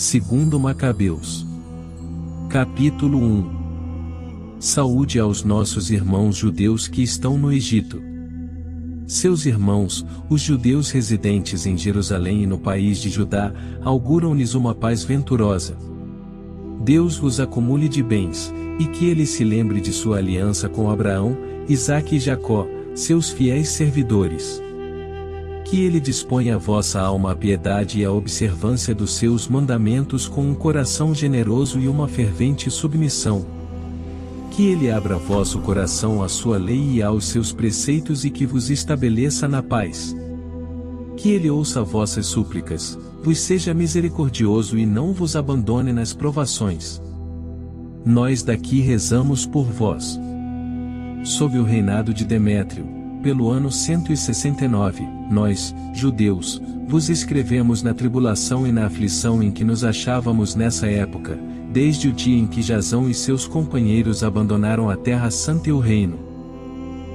Segundo Macabeus. Capítulo 1 Saúde aos nossos irmãos judeus que estão no Egito. Seus irmãos, os judeus residentes em Jerusalém e no país de Judá, auguram-lhes uma paz venturosa. Deus vos acumule de bens, e que ele se lembre de sua aliança com Abraão, Isaque e Jacó, seus fiéis servidores. Que ele disponha a vossa alma à piedade e à observância dos seus mandamentos com um coração generoso e uma fervente submissão. Que ele abra vosso coração à sua lei e aos seus preceitos e que vos estabeleça na paz. Que ele ouça vossas súplicas, vos seja misericordioso e não vos abandone nas provações. Nós daqui rezamos por vós. Sob o reinado de Demétrio, pelo ano 169, nós, judeus, vos escrevemos na tribulação e na aflição em que nos achávamos nessa época, desde o dia em que Jazão e seus companheiros abandonaram a terra santa e o reino.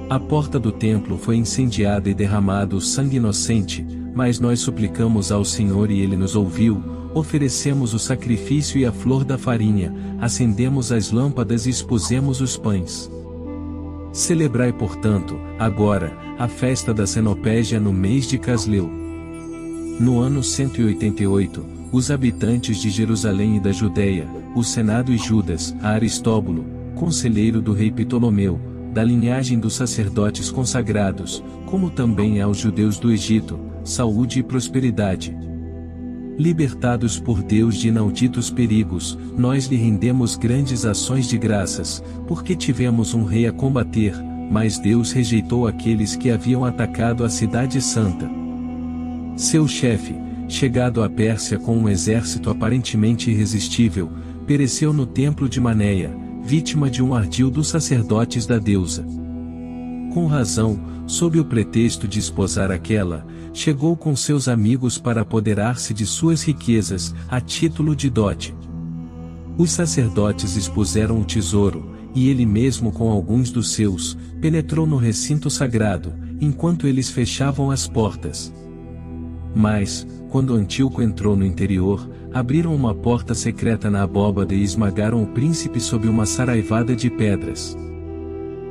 A porta do templo foi incendiada e derramado o sangue inocente, mas nós suplicamos ao Senhor e ele nos ouviu, oferecemos o sacrifício e a flor da farinha, acendemos as lâmpadas e expusemos os pães. Celebrai, portanto, agora, a festa da Cenopégia no mês de Casleu. No ano 188, os habitantes de Jerusalém e da Judéia, o Senado e Judas, Aristóbulo, conselheiro do rei Ptolomeu, da linhagem dos sacerdotes consagrados, como também aos judeus do Egito, saúde e prosperidade. Libertados por Deus de inauditos perigos, nós lhe rendemos grandes ações de graças, porque tivemos um rei a combater, mas Deus rejeitou aqueles que haviam atacado a cidade santa. Seu chefe, chegado à Pérsia com um exército aparentemente irresistível, pereceu no templo de Manéia, vítima de um ardil dos sacerdotes da deusa. Com razão, sob o pretexto de esposar aquela, chegou com seus amigos para apoderar-se de suas riquezas, a título de dote. Os sacerdotes expuseram o tesouro, e ele mesmo com alguns dos seus, penetrou no recinto sagrado, enquanto eles fechavam as portas. Mas, quando Antíoco entrou no interior, abriram uma porta secreta na abóbada e esmagaram o príncipe sob uma saraivada de pedras.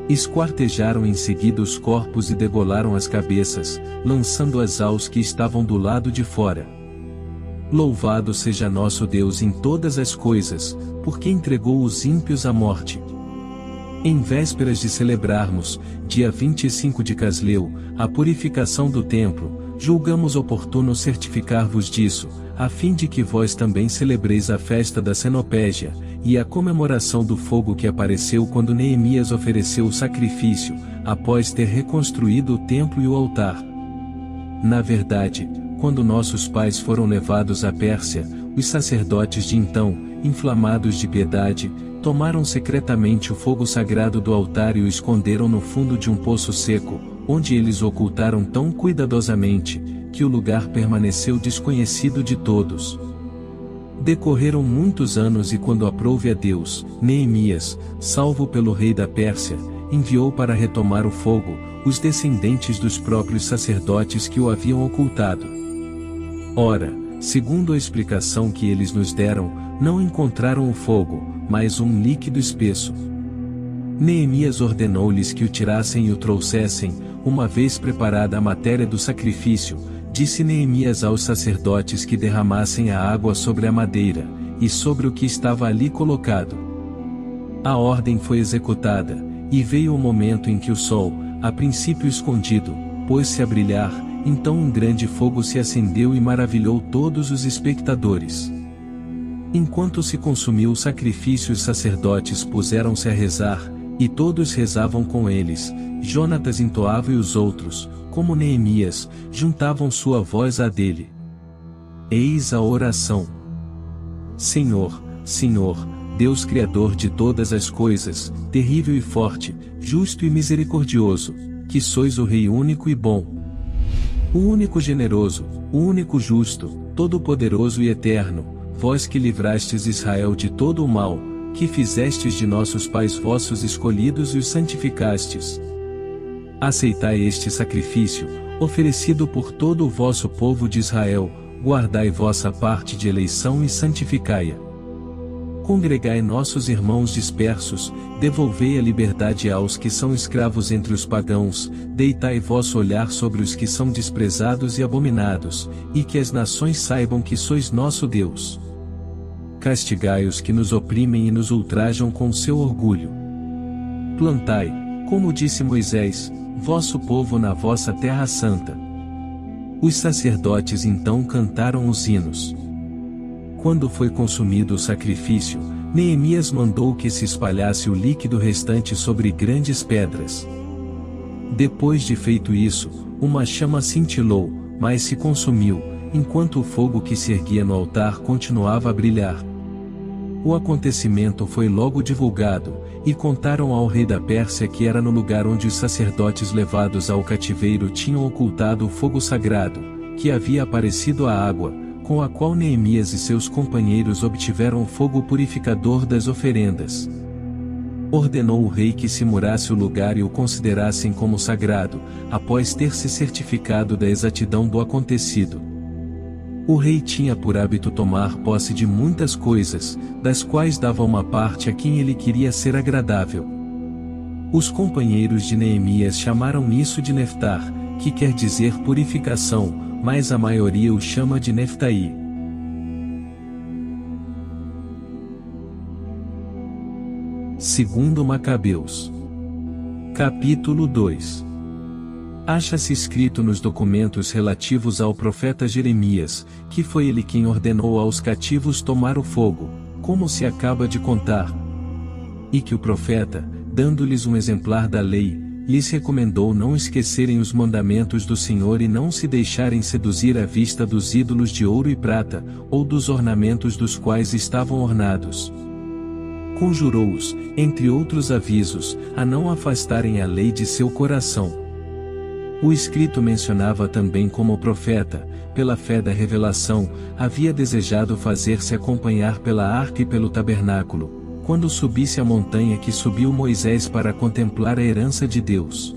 Esquartejaram em seguida os corpos e degolaram as cabeças, lançando-as aos que estavam do lado de fora. Louvado seja nosso Deus em todas as coisas, porque entregou os ímpios à morte. Em vésperas de celebrarmos, dia 25 de Casleu, a purificação do templo, julgamos oportuno certificar-vos disso, a fim de que vós também celebreis a festa da Cenopégia, e a comemoração do fogo que apareceu quando Neemias ofereceu o sacrifício, após ter reconstruído o templo e o altar. Na verdade, quando nossos pais foram levados à Pérsia, os sacerdotes de então, inflamados de piedade, tomaram secretamente o fogo sagrado do altar e o esconderam no fundo de um poço seco, onde eles ocultaram tão cuidadosamente, que o lugar permaneceu desconhecido de todos. Decorreram muitos anos e quando aprouve a Deus, Neemias, salvo pelo rei da Pérsia, enviou para retomar o fogo, os descendentes dos próprios sacerdotes que o haviam ocultado. Ora, segundo a explicação que eles nos deram, não encontraram o fogo, mas um líquido espesso. Neemias ordenou-lhes que o tirassem e o trouxessem, uma vez preparada a matéria do sacrifício, Disse Neemias aos sacerdotes que derramassem a água sobre a madeira, e sobre o que estava ali colocado. A ordem foi executada, e veio o momento em que o sol, a princípio escondido, pôs-se a brilhar, então um grande fogo se acendeu e maravilhou todos os espectadores. Enquanto se consumiu o sacrifício, os sacerdotes puseram-se a rezar, e todos rezavam com eles, Jonatas entoava e os outros, como Neemias, juntavam sua voz à dele. Eis a oração. Senhor, Senhor, Deus Criador de todas as coisas, terrível e forte, justo e misericordioso, que sois o Rei único e bom. O único generoso, o único justo, todo-poderoso e eterno, vós que livrastes Israel de todo o mal, que fizestes de nossos pais vossos escolhidos e os santificastes, Aceitai este sacrifício, oferecido por todo o vosso povo de Israel, guardai vossa parte de eleição e santificai-a. Congregai nossos irmãos dispersos, devolvei a liberdade aos que são escravos entre os pagãos, deitai vosso olhar sobre os que são desprezados e abominados, e que as nações saibam que sois nosso Deus. Castigai os que nos oprimem e nos ultrajam com seu orgulho. Plantai, como disse Moisés, vosso povo na vossa terra santa. Os sacerdotes então cantaram os hinos. Quando foi consumido o sacrifício, Neemias mandou que se espalhasse o líquido restante sobre grandes pedras. Depois de feito isso, uma chama cintilou, mas se consumiu, enquanto o fogo que se erguia no altar continuava a brilhar. O acontecimento foi logo divulgado, e contaram ao rei da Pérsia que era no lugar onde os sacerdotes levados ao cativeiro tinham ocultado o fogo sagrado, que havia aparecido a água, com a qual Neemias e seus companheiros obtiveram o fogo purificador das oferendas. Ordenou o rei que se murasse o lugar e o considerassem como sagrado, após ter se certificado da exatidão do acontecido. O rei tinha por hábito tomar posse de muitas coisas, das quais dava uma parte a quem ele queria ser agradável. Os companheiros de Neemias chamaram isso de Neftar, que quer dizer purificação, mas a maioria o chama de Neftaí. Segundo Macabeus. Capítulo 2 Acha-se escrito nos documentos relativos ao profeta Jeremias, que foi ele quem ordenou aos cativos tomar o fogo, como se acaba de contar. E que o profeta, dando-lhes um exemplar da lei, lhes recomendou não esquecerem os mandamentos do Senhor e não se deixarem seduzir à vista dos ídolos de ouro e prata, ou dos ornamentos dos quais estavam ornados. Conjurou-os, entre outros avisos, a não afastarem a lei de seu coração. O escrito mencionava também como o profeta, pela fé da revelação, havia desejado fazer-se acompanhar pela arca e pelo tabernáculo, quando subisse a montanha que subiu Moisés para contemplar a herança de Deus.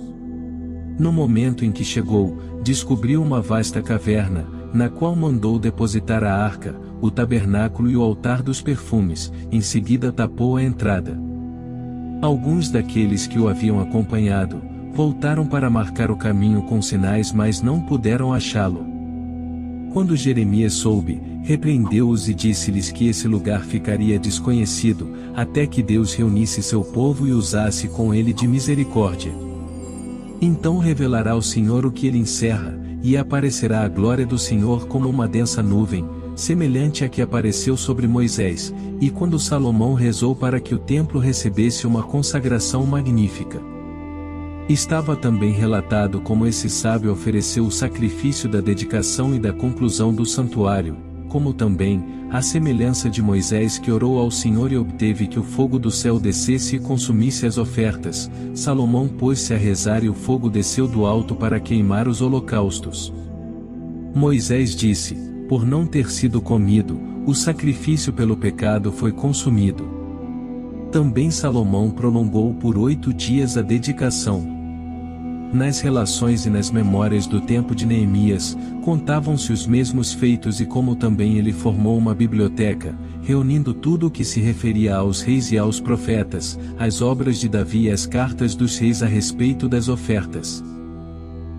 No momento em que chegou, descobriu uma vasta caverna, na qual mandou depositar a arca, o tabernáculo e o altar dos perfumes, em seguida tapou a entrada. Alguns daqueles que o haviam acompanhado, voltaram para marcar o caminho com sinais mas não puderam achá-lo. Quando Jeremias soube, repreendeu-os e disse-lhes que esse lugar ficaria desconhecido, até que Deus reunisse seu povo e usasse com ele de misericórdia. Então revelará o Senhor o que ele encerra, e aparecerá a glória do Senhor como uma densa nuvem, semelhante à que apareceu sobre Moisés, e quando Salomão rezou para que o templo recebesse uma consagração magnífica. Estava também relatado como esse sábio ofereceu o sacrifício da dedicação e da conclusão do santuário, como também, a semelhança de Moisés que orou ao Senhor e obteve que o fogo do céu descesse e consumisse as ofertas, Salomão pôs-se a rezar e o fogo desceu do alto para queimar os holocaustos. Moisés disse, por não ter sido comido, o sacrifício pelo pecado foi consumido. Também Salomão prolongou por oito dias a dedicação. Nas relações e nas memórias do tempo de Neemias, contavam-se os mesmos feitos e como também ele formou uma biblioteca, reunindo tudo o que se referia aos reis e aos profetas, as obras de Davi e as cartas dos reis a respeito das ofertas.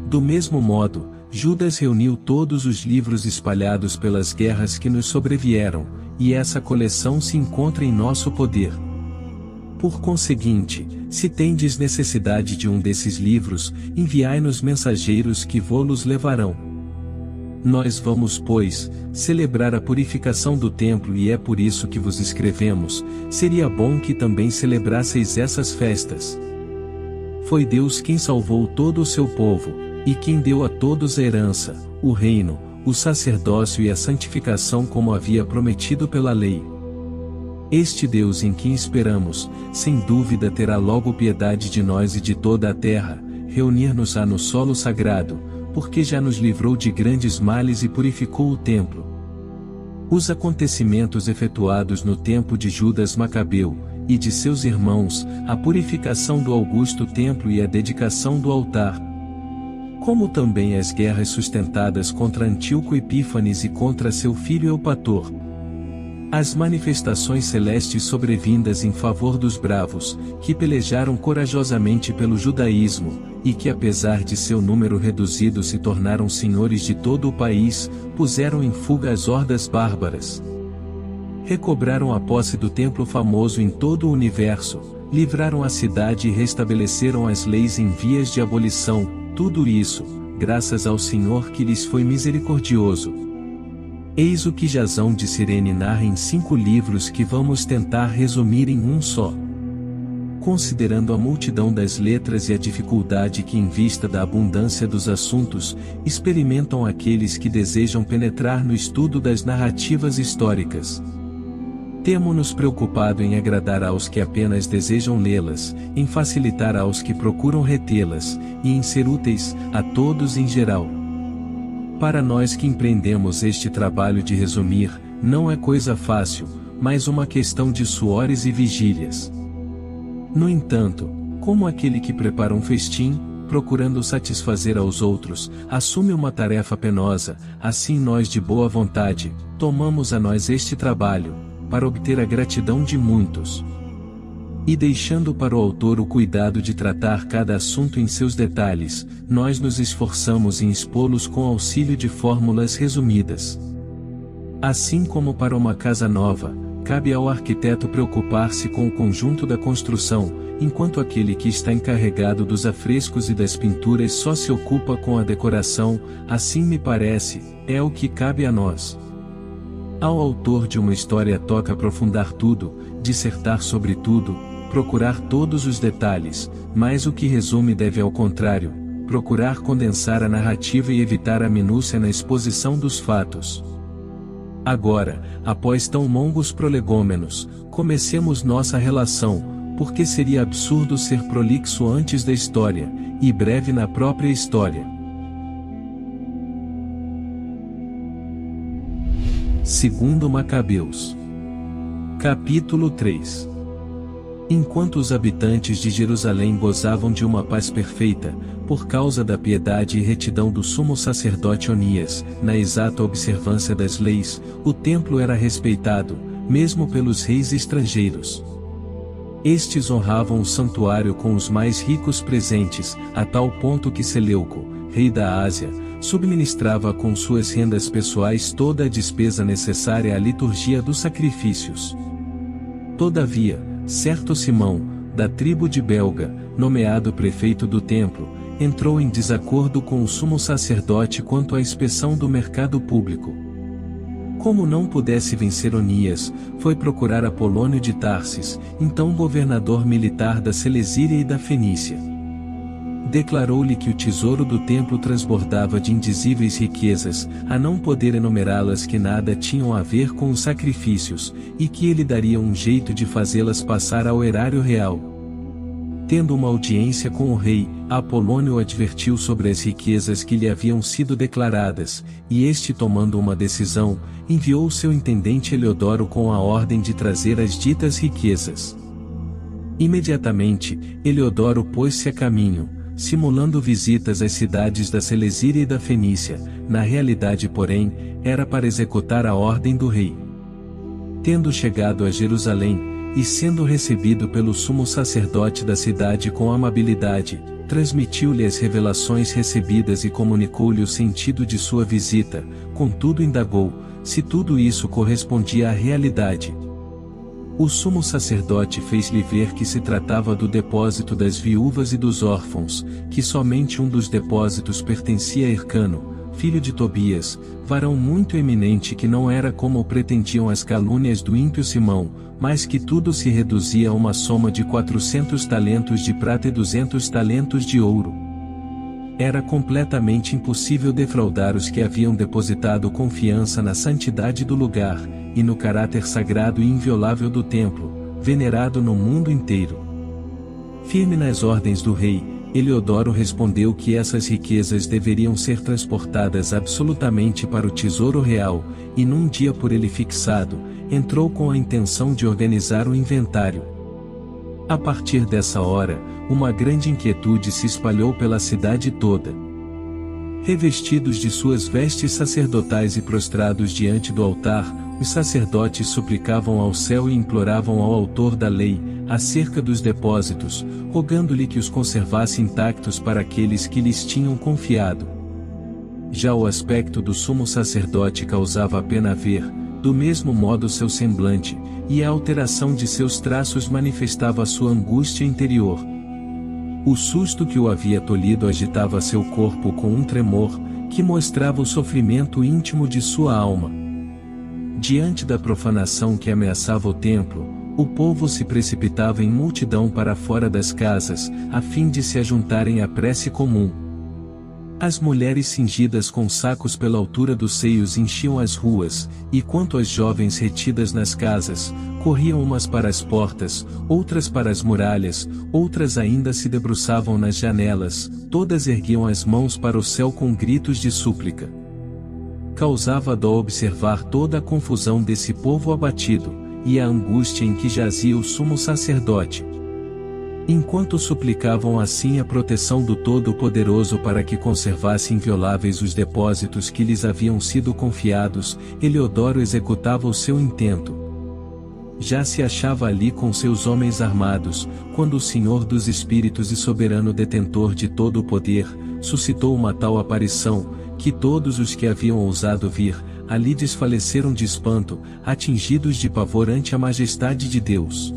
Do mesmo modo, Judas reuniu todos os livros espalhados pelas guerras que nos sobrevieram, e essa coleção se encontra em nosso poder. Por conseguinte, se tendes necessidade de um desses livros, enviai-nos mensageiros que vô-los levarão. Nós vamos, pois, celebrar a purificação do templo e é por isso que vos escrevemos, seria bom que também celebrasseis essas festas. Foi Deus quem salvou todo o seu povo, e quem deu a todos a herança, o reino, o sacerdócio e a santificação como havia prometido pela lei. Este Deus em quem esperamos, sem dúvida terá logo piedade de nós e de toda a terra, reunir-nos-á no solo sagrado, porque já nos livrou de grandes males e purificou o templo. Os acontecimentos efetuados no tempo de Judas Macabeu, e de seus irmãos, a purificação do augusto templo e a dedicação do altar, como também as guerras sustentadas contra Antíoco Epífanes e contra seu filho Eupator. As manifestações celestes sobrevindas em favor dos bravos, que pelejaram corajosamente pelo judaísmo, e que apesar de seu número reduzido se tornaram senhores de todo o país, puseram em fuga as hordas bárbaras. Recobraram a posse do templo famoso em todo o universo, livraram a cidade e restabeleceram as leis em vias de abolição, tudo isso, graças ao Senhor que lhes foi misericordioso. Eis o que Jazão de Sirene narra em cinco livros que vamos tentar resumir em um só. Considerando a multidão das letras e a dificuldade que, em vista da abundância dos assuntos, experimentam aqueles que desejam penetrar no estudo das narrativas históricas. Temo-nos preocupado em agradar aos que apenas desejam lê-las, em facilitar aos que procuram retê-las, e em ser úteis, a todos em geral. Para nós que empreendemos este trabalho de resumir, não é coisa fácil, mas uma questão de suores e vigílias. No entanto, como aquele que prepara um festim, procurando satisfazer aos outros, assume uma tarefa penosa, assim nós de boa vontade, tomamos a nós este trabalho, para obter a gratidão de muitos. E deixando para o autor o cuidado de tratar cada assunto em seus detalhes, nós nos esforçamos em expô-los com auxílio de fórmulas resumidas. Assim como para uma casa nova, cabe ao arquiteto preocupar-se com o conjunto da construção, enquanto aquele que está encarregado dos afrescos e das pinturas só se ocupa com a decoração, assim me parece, é o que cabe a nós. Ao autor de uma história toca aprofundar tudo, dissertar sobre tudo, procurar todos os detalhes, mas o que resume deve ao contrário, procurar condensar a narrativa e evitar a minúcia na exposição dos fatos. Agora, após tão longos prolegômenos, comecemos nossa relação, porque seria absurdo ser prolixo antes da história, e breve na própria história. Segundo Macabeus. Capítulo 3 Enquanto os habitantes de Jerusalém gozavam de uma paz perfeita, por causa da piedade e retidão do sumo sacerdote Onias, na exata observância das leis, o templo era respeitado, mesmo pelos reis estrangeiros. Estes honravam o santuário com os mais ricos presentes, a tal ponto que Seleuco, rei da Ásia, subministrava com suas rendas pessoais toda a despesa necessária à liturgia dos sacrifícios. Todavia, certo Simão, da tribo de Belga, nomeado prefeito do templo, entrou em desacordo com o sumo sacerdote quanto à inspeção do mercado público. Como não pudesse vencer Onias, foi procurar Apolônio de Tarsis, então governador militar da Celesíria e da Fenícia declarou-lhe que o tesouro do templo transbordava de indizíveis riquezas, a não poder enumerá-las que nada tinham a ver com os sacrifícios, e que ele daria um jeito de fazê-las passar ao erário real. Tendo uma audiência com o rei, Apolônio advertiu sobre as riquezas que lhe haviam sido declaradas, e este tomando uma decisão, enviou seu intendente Eleodoro com a ordem de trazer as ditas riquezas. Imediatamente, Eleodoro pôs-se a caminho, simulando visitas às cidades da Celesíria e da Fenícia, na realidade porém, era para executar a ordem do rei. Tendo chegado a Jerusalém, e sendo recebido pelo sumo sacerdote da cidade com amabilidade, transmitiu-lhe as revelações recebidas e comunicou-lhe o sentido de sua visita, contudo indagou, se tudo isso correspondia à realidade, o sumo sacerdote fez-lhe ver que se tratava do depósito das viúvas e dos órfãos, que somente um dos depósitos pertencia a Ercano, filho de Tobias, varão muito eminente que não era como pretendiam as calúnias do ímpio Simão, mas que tudo se reduzia a uma soma de quatrocentos talentos de prata e duzentos talentos de ouro. Era completamente impossível defraudar os que haviam depositado confiança na santidade do lugar, e no caráter sagrado e inviolável do templo, venerado no mundo inteiro. Firme nas ordens do rei, Eleodoro respondeu que essas riquezas deveriam ser transportadas absolutamente para o tesouro real, e num dia por ele fixado, entrou com a intenção de organizar o inventário. A partir dessa hora, uma grande inquietude se espalhou pela cidade toda. Revestidos de suas vestes sacerdotais e prostrados diante do altar, os sacerdotes suplicavam ao céu e imploravam ao autor da lei, acerca dos depósitos, rogando-lhe que os conservasse intactos para aqueles que lhes tinham confiado. Já o aspecto do sumo sacerdote causava a pena ver, do mesmo modo seu semblante, e a alteração de seus traços manifestava sua angústia interior. O susto que o havia tolhido agitava seu corpo com um tremor, que mostrava o sofrimento íntimo de sua alma. Diante da profanação que ameaçava o templo, o povo se precipitava em multidão para fora das casas, a fim de se ajuntarem à prece comum. As mulheres cingidas com sacos pela altura dos seios enchiam as ruas, e quanto às jovens retidas nas casas, corriam umas para as portas, outras para as muralhas, outras ainda se debruçavam nas janelas, todas erguiam as mãos para o céu com gritos de súplica. Causava dó observar toda a confusão desse povo abatido, e a angústia em que jazia o sumo sacerdote, Enquanto suplicavam assim a proteção do Todo-Poderoso para que conservasse invioláveis os depósitos que lhes haviam sido confiados, Eleodoro executava o seu intento. Já se achava ali com seus homens armados, quando o Senhor dos Espíritos e soberano detentor de todo o poder, suscitou uma tal aparição, que todos os que haviam ousado vir, ali desfaleceram de espanto, atingidos de pavor ante a majestade de Deus.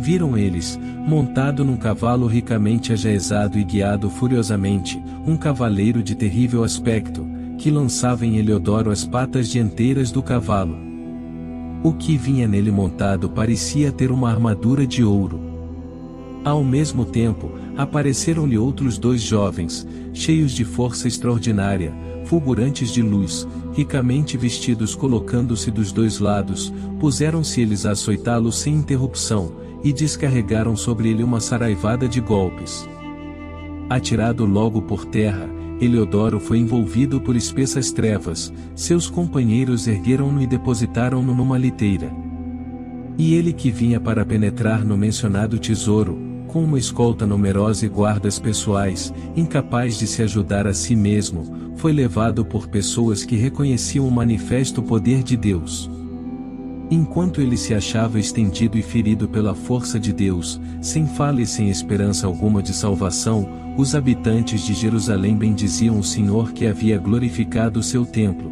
Viram eles, montado num cavalo ricamente ajaezado e guiado furiosamente, um cavaleiro de terrível aspecto, que lançava em Eleodoro as patas dianteiras do cavalo. O que vinha nele montado parecia ter uma armadura de ouro. Ao mesmo tempo, apareceram-lhe outros dois jovens, cheios de força extraordinária, fulgurantes de luz, ricamente vestidos colocando-se dos dois lados, puseram-se eles a açoitá-lo sem interrupção, e descarregaram sobre ele uma saraivada de golpes. Atirado logo por terra, Eleodoro foi envolvido por espessas trevas, seus companheiros ergueram-no e depositaram-no numa liteira. E ele que vinha para penetrar no mencionado tesouro, com uma escolta numerosa e guardas pessoais, incapaz de se ajudar a si mesmo, foi levado por pessoas que reconheciam o manifesto poder de Deus. Enquanto ele se achava estendido e ferido pela força de Deus, sem fala e sem esperança alguma de salvação, os habitantes de Jerusalém bendiziam o Senhor que havia glorificado o seu templo.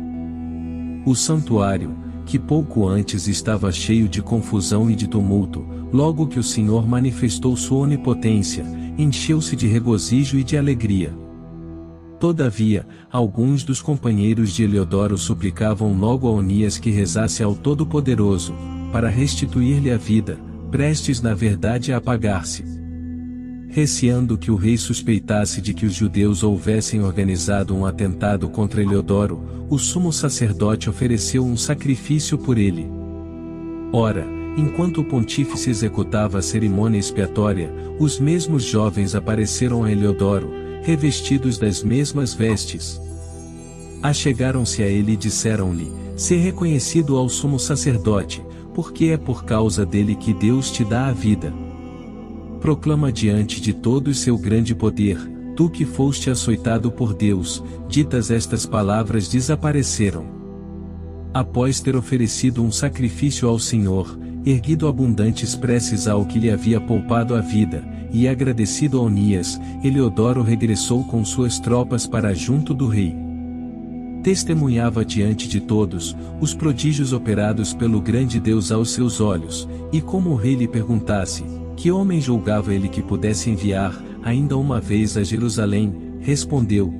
O santuário, que pouco antes estava cheio de confusão e de tumulto, logo que o Senhor manifestou sua onipotência, encheu-se de regozijo e de alegria. Todavia, alguns dos companheiros de Eleodoro suplicavam logo a Onias que rezasse ao Todo-Poderoso, para restituir-lhe a vida, prestes na verdade a apagar-se. Receando que o rei suspeitasse de que os judeus houvessem organizado um atentado contra Eleodoro, o sumo sacerdote ofereceu um sacrifício por ele. Ora, enquanto o pontífice executava a cerimônia expiatória, os mesmos jovens apareceram a Eleodoro, revestidos das mesmas vestes. Achegaram-se a ele e disseram-lhe: Se reconhecido ao sumo sacerdote, porque é por causa dele que Deus te dá a vida. Proclama diante de todos seu grande poder, tu que foste açoitado por Deus, ditas estas palavras desapareceram. Após ter oferecido um sacrifício ao Senhor, erguido abundantes preces ao que lhe havia poupado a vida, e agradecido a Onias, Eleodoro regressou com suas tropas para junto do rei. Testemunhava diante de todos, os prodígios operados pelo grande Deus aos seus olhos, e como o rei lhe perguntasse, que homem julgava ele que pudesse enviar, ainda uma vez a Jerusalém, respondeu: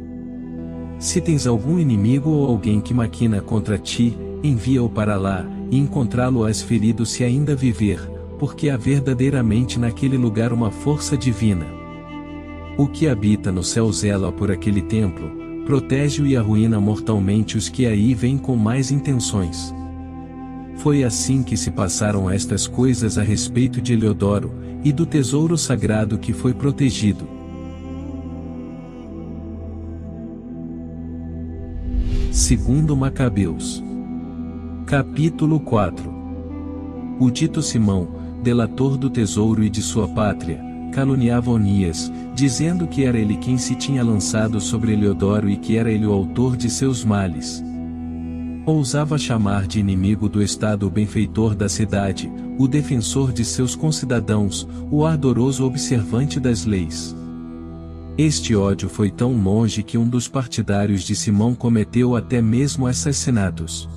Se tens algum inimigo ou alguém que maquina contra ti, envia-o para lá, e encontrá-lo-ás ferido se ainda viver, porque há verdadeiramente naquele lugar uma força divina. O que habita no céu zela por aquele templo, protege-o e arruína mortalmente os que aí vêm com mais intenções. Foi assim que se passaram estas coisas a respeito de Eleodoro, e do tesouro sagrado que foi protegido. Segundo Macabeus Capítulo 4 O dito Simão, delator do tesouro e de sua pátria, caluniava Onias, dizendo que era ele quem se tinha lançado sobre Eleodoro e que era ele o autor de seus males. Ousava chamar de inimigo do Estado o benfeitor da cidade, o defensor de seus concidadãos, o ardoroso observante das leis. Este ódio foi tão longe que um dos partidários de Simão cometeu até mesmo assassinatos.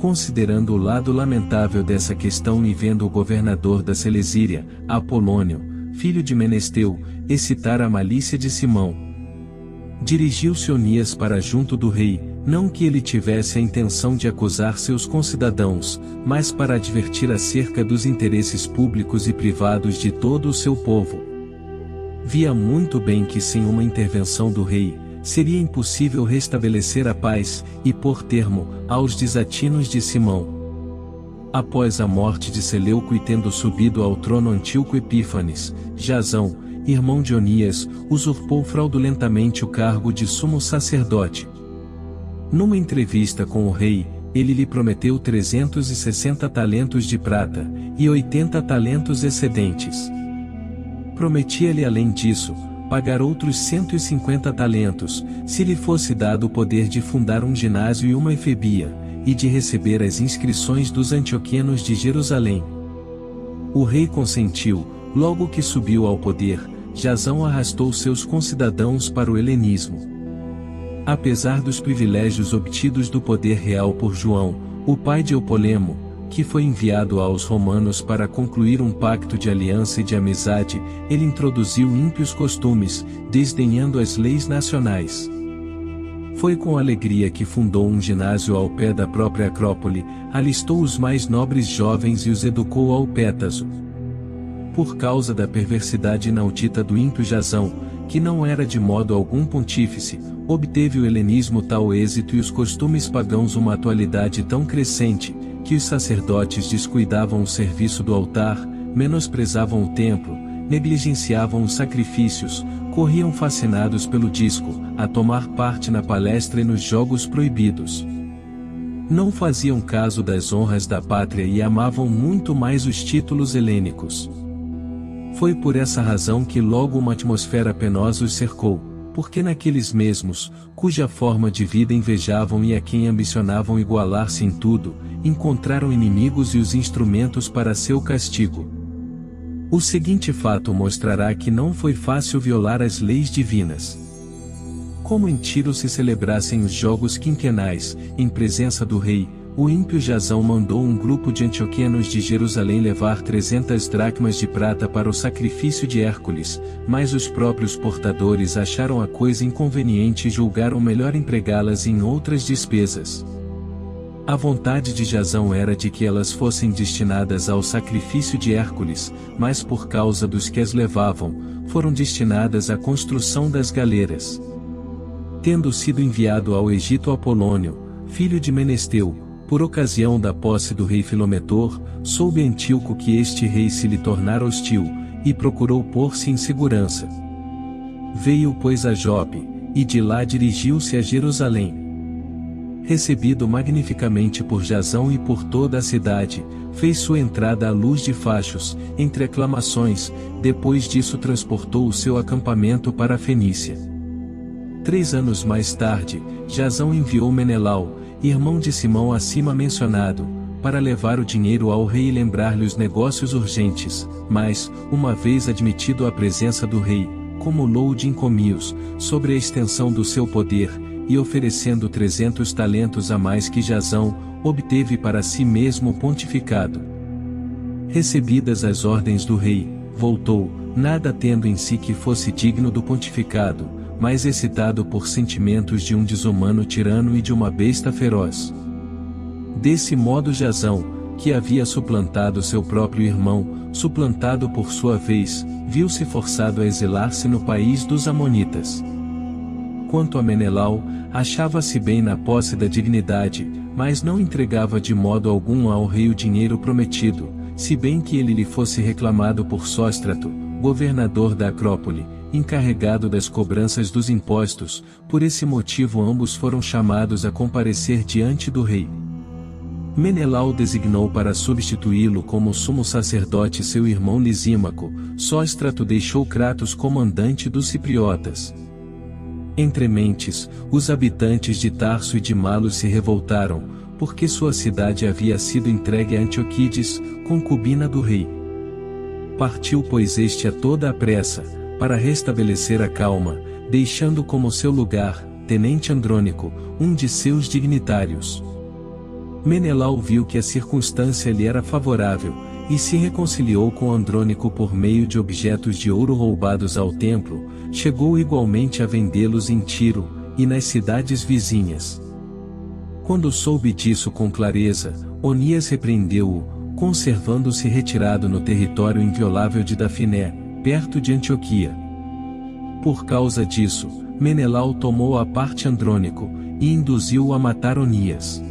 Considerando o lado lamentável dessa questão e vendo o governador da Celesíria, Apolônio, filho de Menesteu, excitar a malícia de Simão. Dirigiu-se Onias para junto do rei, não que ele tivesse a intenção de acusar seus concidadãos, mas para advertir acerca dos interesses públicos e privados de todo o seu povo. Via muito bem que sem uma intervenção do rei, seria impossível restabelecer a paz, e pôr termo, aos desatinos de Simão. Após a morte de Seleuco e tendo subido ao trono Antíoco Epífanes, Jazão, irmão de Onias, usurpou fraudulentamente o cargo de sumo sacerdote. Numa entrevista com o rei, ele lhe prometeu 360 talentos de prata, e 80 talentos excedentes. Prometia-lhe além disso, pagar outros 150 talentos, se lhe fosse dado o poder de fundar um ginásio e uma efebia, e de receber as inscrições dos antioquenos de Jerusalém. O rei consentiu, logo que subiu ao poder, Jazão arrastou seus concidadãos para o helenismo. Apesar dos privilégios obtidos do poder real por João, o pai de Eupolemo, que foi enviado aos romanos para concluir um pacto de aliança e de amizade, ele introduziu ímpios costumes, desdenhando as leis nacionais. Foi com alegria que fundou um ginásio ao pé da própria Acrópole, alistou os mais nobres jovens e os educou ao pétaso. Por causa da perversidade inaudita do ímpio Jazão, que não era de modo algum pontífice, obteve o helenismo tal êxito e os costumes pagãos uma atualidade tão crescente, que os sacerdotes descuidavam o serviço do altar, menosprezavam o templo, negligenciavam os sacrifícios, corriam fascinados pelo disco, a tomar parte na palestra e nos jogos proibidos. Não faziam caso das honras da pátria e amavam muito mais os títulos helênicos. Foi por essa razão que logo uma atmosfera penosa os cercou, porque naqueles mesmos, cuja forma de vida invejavam e a quem ambicionavam igualar-se em tudo, encontraram inimigos e os instrumentos para seu castigo. O seguinte fato mostrará que não foi fácil violar as leis divinas. Como em Tiro se celebrassem os jogos quinquenais, em presença do rei, o ímpio Jazão mandou um grupo de antioquenos de Jerusalém levar trezentas dracmas de prata para o sacrifício de Hércules, mas os próprios portadores acharam a coisa inconveniente e julgaram melhor empregá-las em outras despesas. A vontade de Jazão era de que elas fossem destinadas ao sacrifício de Hércules, mas por causa dos que as levavam, foram destinadas à construção das galeiras. Tendo sido enviado ao Egito Apolônio, filho de Menesteu, por ocasião da posse do rei Filometor, soube Antíoco que este rei se lhe tornara hostil, e procurou pôr-se em segurança. Veio pois a Jope, e de lá dirigiu-se a Jerusalém. Recebido magnificamente por Jazão e por toda a cidade, fez sua entrada à luz de fachos, entre aclamações, depois disso transportou o seu acampamento para a Fenícia. Três anos mais tarde, Jazão enviou Menelau, irmão de Simão acima mencionado, para levar o dinheiro ao rei e lembrar-lhe os negócios urgentes, mas, uma vez admitido à presença do rei, cumulou de encomios, sobre a extensão do seu poder, e oferecendo trezentos talentos a mais que Jazão, obteve para si mesmo o pontificado. Recebidas as ordens do rei, voltou, nada tendo em si que fosse digno do pontificado, mais excitado por sentimentos de um desumano tirano e de uma besta feroz. Desse modo Jazão, que havia suplantado seu próprio irmão, suplantado por sua vez, viu-se forçado a exilar-se no país dos Amonitas. Quanto a Menelau, achava-se bem na posse da dignidade, mas não entregava de modo algum ao rei o dinheiro prometido, se bem que ele lhe fosse reclamado por Sóstrato, governador da Acrópole, encarregado das cobranças dos impostos, por esse motivo ambos foram chamados a comparecer diante do rei. Menelau designou para substituí-lo como sumo sacerdote seu irmão Lisímaco, Sóstrato deixou Kratos comandante dos cipriotas. Entre mentes, os habitantes de Tarso e de Malos se revoltaram, porque sua cidade havia sido entregue a Antioquides, concubina do rei. Partiu pois este a toda a pressa, para restabelecer a calma, deixando como seu lugar, tenente Andrônico, um de seus dignitários. Menelau viu que a circunstância lhe era favorável, e se reconciliou com Andrônico por meio de objetos de ouro roubados ao templo, chegou igualmente a vendê-los em Tiro, e nas cidades vizinhas. Quando soube disso com clareza, Onias repreendeu-o, conservando-se retirado no território inviolável de Dafiné, perto de Antioquia. Por causa disso, Menelau tomou a parte Andrônico, e induziu-o a matar Onias.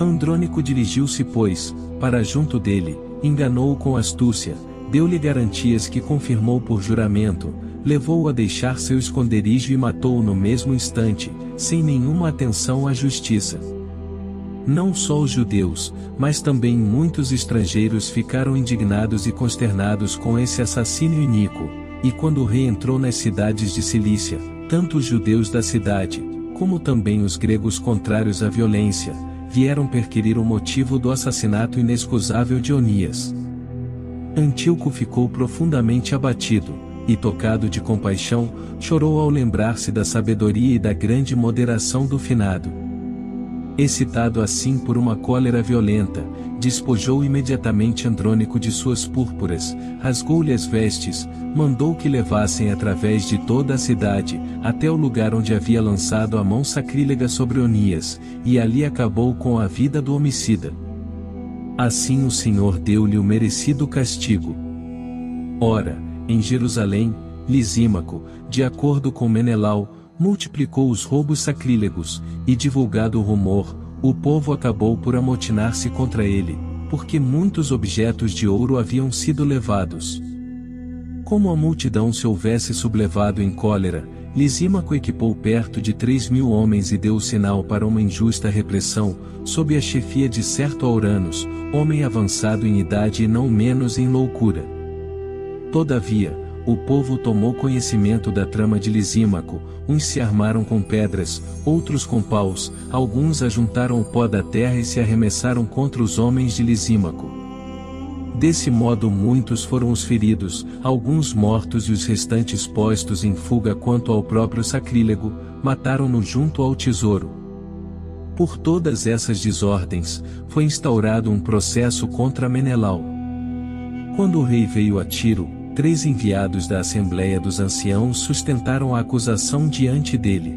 Andrônico dirigiu-se pois, para junto dele, enganou-o com astúcia, deu-lhe garantias que confirmou por juramento, levou-o a deixar seu esconderijo e matou-o no mesmo instante, sem nenhuma atenção à justiça. Não só os judeus, mas também muitos estrangeiros ficaram indignados e consternados com esse assassínio iníquo, e quando o rei entrou nas cidades de Cilícia, tanto os judeus da cidade, como também os gregos contrários à violência, vieram perquirir o motivo do assassinato inexcusável de Onias. Antíoco ficou profundamente abatido, e tocado de compaixão, chorou ao lembrar-se da sabedoria e da grande moderação do finado. Excitado assim por uma cólera violenta, despojou imediatamente Andrônico de suas púrpuras, rasgou-lhe as vestes, mandou que levassem através de toda a cidade, até o lugar onde havia lançado a mão sacrílega sobre Onias, e ali acabou com a vida do homicida. Assim o Senhor deu-lhe o merecido castigo. Ora, em Jerusalém, Lisímaco, de acordo com Menelau, multiplicou os roubos sacrílegos, e divulgado o rumor, o povo acabou por amotinar-se contra ele, porque muitos objetos de ouro haviam sido levados. Como a multidão se houvesse sublevado em cólera, Lisímaco equipou perto de três mil homens e deu o sinal para uma injusta repressão, sob a chefia de certo Auranos, homem avançado em idade e não menos em loucura. Todavia, o povo tomou conhecimento da trama de Lisímaco, uns se armaram com pedras, outros com paus, alguns ajuntaram o pó da terra e se arremessaram contra os homens de Lisímaco. Desse modo muitos foram os feridos, alguns mortos e os restantes postos em fuga quanto ao próprio sacrílego, mataram-no junto ao tesouro. Por todas essas desordens, foi instaurado um processo contra Menelau. Quando o rei veio a Tiro, três enviados da Assembleia dos Anciãos sustentaram a acusação diante dele.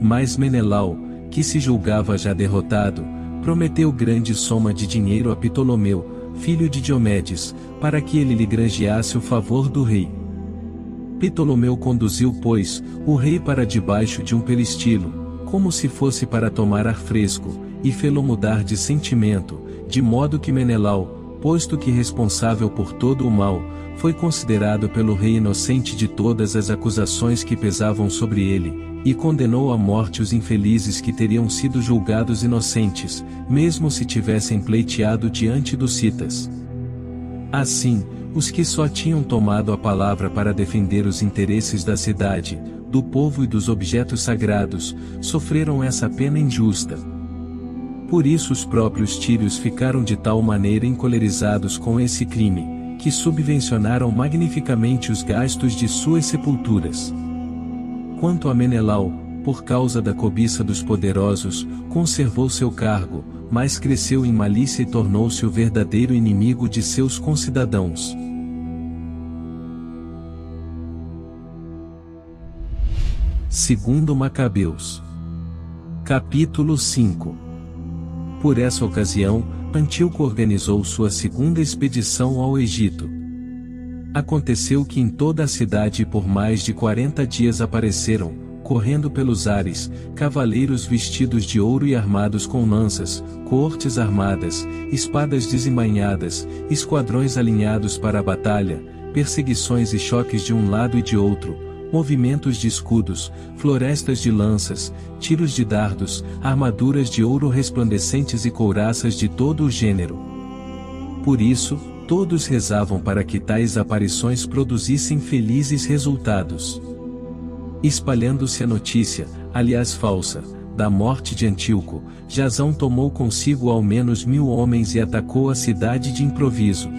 Mas Menelau, que se julgava já derrotado, prometeu grande soma de dinheiro a Ptolomeu, filho de Diomedes, para que ele lhe granjeasse o favor do rei. Ptolomeu conduziu, pois, o rei para debaixo de um peristilo, como se fosse para tomar ar fresco, e fê-lo mudar de sentimento, de modo que Menelau, posto que responsável por todo o mal, foi considerado pelo rei inocente de todas as acusações que pesavam sobre ele, e condenou à morte os infelizes que teriam sido julgados inocentes, mesmo se tivessem pleiteado diante dos citas. Assim, os que só tinham tomado a palavra para defender os interesses da cidade, do povo e dos objetos sagrados, sofreram essa pena injusta. Por isso os próprios tírios ficaram de tal maneira encolerizados com esse crime, que subvencionaram magnificamente os gastos de suas sepulturas. Quanto a Menelau, por causa da cobiça dos poderosos, conservou seu cargo, mas cresceu em malícia e tornou-se o verdadeiro inimigo de seus concidadãos. Segundo Macabeus. Capítulo 5 Por essa ocasião, Antíoco organizou sua segunda expedição ao Egito. Aconteceu que em toda a cidade por mais de quarenta dias apareceram, correndo pelos ares, cavaleiros vestidos de ouro e armados com lanças, cortes armadas, espadas desembainhadas, esquadrões alinhados para a batalha, perseguições e choques de um lado e de outro, movimentos de escudos, florestas de lanças, tiros de dardos, armaduras de ouro resplandecentes e couraças de todo o gênero. Por isso, todos rezavam para que tais aparições produzissem felizes resultados. Espalhando-se a notícia, aliás falsa, da morte de Antíoco, Jazão tomou consigo ao menos mil homens e atacou a cidade de improviso.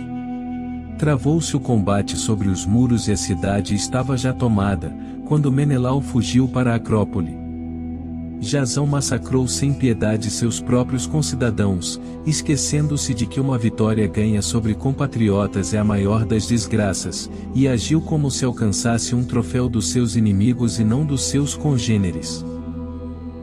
Travou-se o combate sobre os muros e a cidade estava já tomada, quando Menelau fugiu para a Acrópole. Jazão massacrou sem piedade seus próprios concidadãos, esquecendo-se de que uma vitória ganha sobre compatriotas é a maior das desgraças, e agiu como se alcançasse um troféu dos seus inimigos e não dos seus congêneres.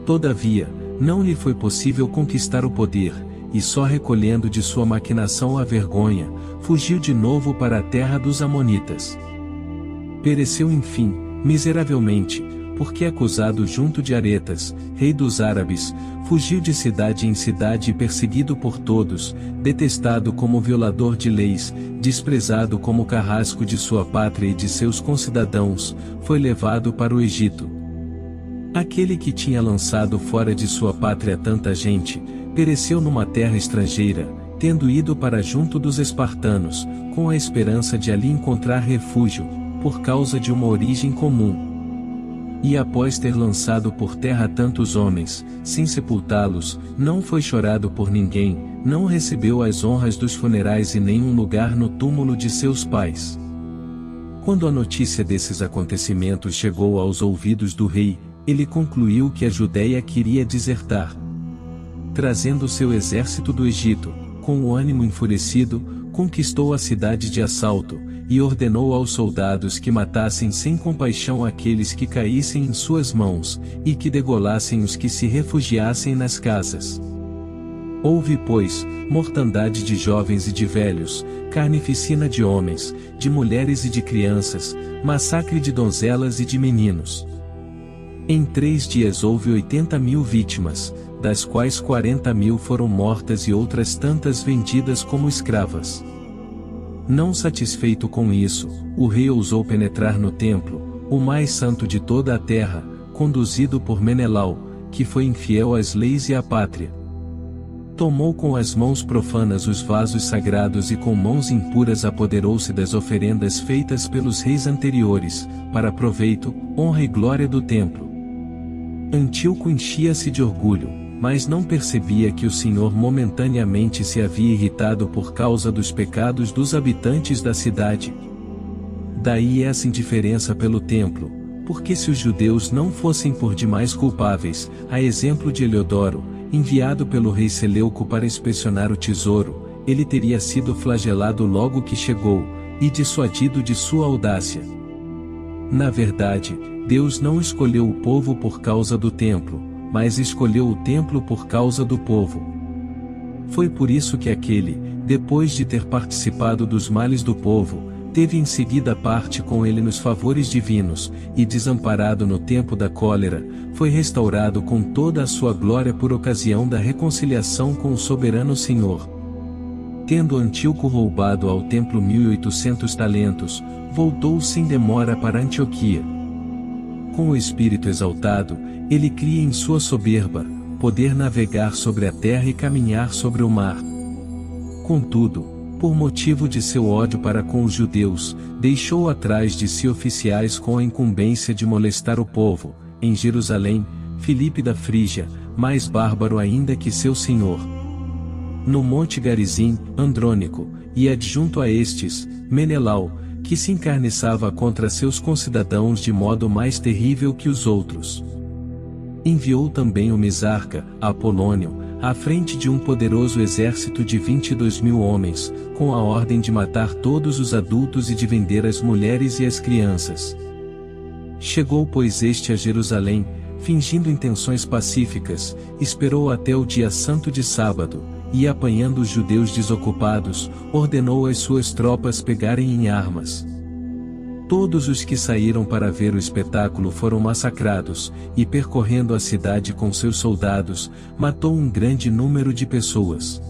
Todavia, não lhe foi possível conquistar o poder, e só recolhendo de sua maquinação a vergonha, fugiu de novo para a terra dos Amonitas. Pereceu enfim, miseravelmente, porque acusado junto de Aretas, rei dos árabes, fugiu de cidade em cidade e perseguido por todos, detestado como violador de leis, desprezado como carrasco de sua pátria e de seus concidadãos, foi levado para o Egito. Aquele que tinha lançado fora de sua pátria tanta gente, pereceu numa terra estrangeira, tendo ido para junto dos espartanos, com a esperança de ali encontrar refúgio, por causa de uma origem comum. E após ter lançado por terra tantos homens, sem sepultá-los, não foi chorado por ninguém, não recebeu as honras dos funerais e nenhum lugar no túmulo de seus pais. Quando a notícia desses acontecimentos chegou aos ouvidos do rei, ele concluiu que a Judéia queria desertar, trazendo seu exército do Egito, com o ânimo enfurecido, conquistou a cidade de assalto, e ordenou aos soldados que matassem sem compaixão aqueles que caíssem em suas mãos, e que degolassem os que se refugiassem nas casas. Houve, pois, mortandade de jovens e de velhos, carnificina de homens, de mulheres e de crianças, massacre de donzelas e de meninos. Em três dias houve oitenta mil vítimas, das quais 40 mil foram mortas e outras tantas vendidas como escravas. Não satisfeito com isso, o rei ousou penetrar no templo, o mais santo de toda a terra, conduzido por Menelau, que foi infiel às leis e à pátria. Tomou com as mãos profanas os vasos sagrados e com mãos impuras apoderou-se das oferendas feitas pelos reis anteriores, para proveito, honra e glória do templo. Antíoco enchia-se de orgulho, mas não percebia que o Senhor momentaneamente se havia irritado por causa dos pecados dos habitantes da cidade. Daí essa indiferença pelo templo, porque se os judeus não fossem por demais culpáveis, a exemplo de Eleodoro, enviado pelo rei Seleuco para inspecionar o tesouro, ele teria sido flagelado logo que chegou, e dissuadido de sua audácia. Na verdade, Deus não escolheu o povo por causa do templo, mas escolheu o templo por causa do povo. Foi por isso que aquele, depois de ter participado dos males do povo, teve em seguida parte com ele nos favores divinos, e desamparado no tempo da cólera, foi restaurado com toda a sua glória por ocasião da reconciliação com o soberano Senhor. Tendo Antíoco roubado ao templo mil e oitocentos talentos, voltou sem demora para Antioquia. Com o espírito exaltado, ele cria em sua soberba, poder navegar sobre a terra e caminhar sobre o mar. Contudo, por motivo de seu ódio para com os judeus, deixou atrás de si oficiais com a incumbência de molestar o povo, em Jerusalém, Filipe da Frígia, mais bárbaro ainda que seu senhor. No Monte Garizim, Andrônico, e adjunto a estes, Menelau, que se encarniçava contra seus concidadãos de modo mais terrível que os outros. Enviou também o Misarca, a Apolônio, à frente de um poderoso exército de 22 mil homens, com a ordem de matar todos os adultos e de vender as mulheres e as crianças. Chegou pois este a Jerusalém, fingindo intenções pacíficas, esperou até o dia santo de sábado, e apanhando os judeus desocupados, ordenou às suas tropas pegarem em armas. Todos os que saíram para ver o espetáculo foram massacrados, e percorrendo a cidade com seus soldados, matou um grande número de pessoas.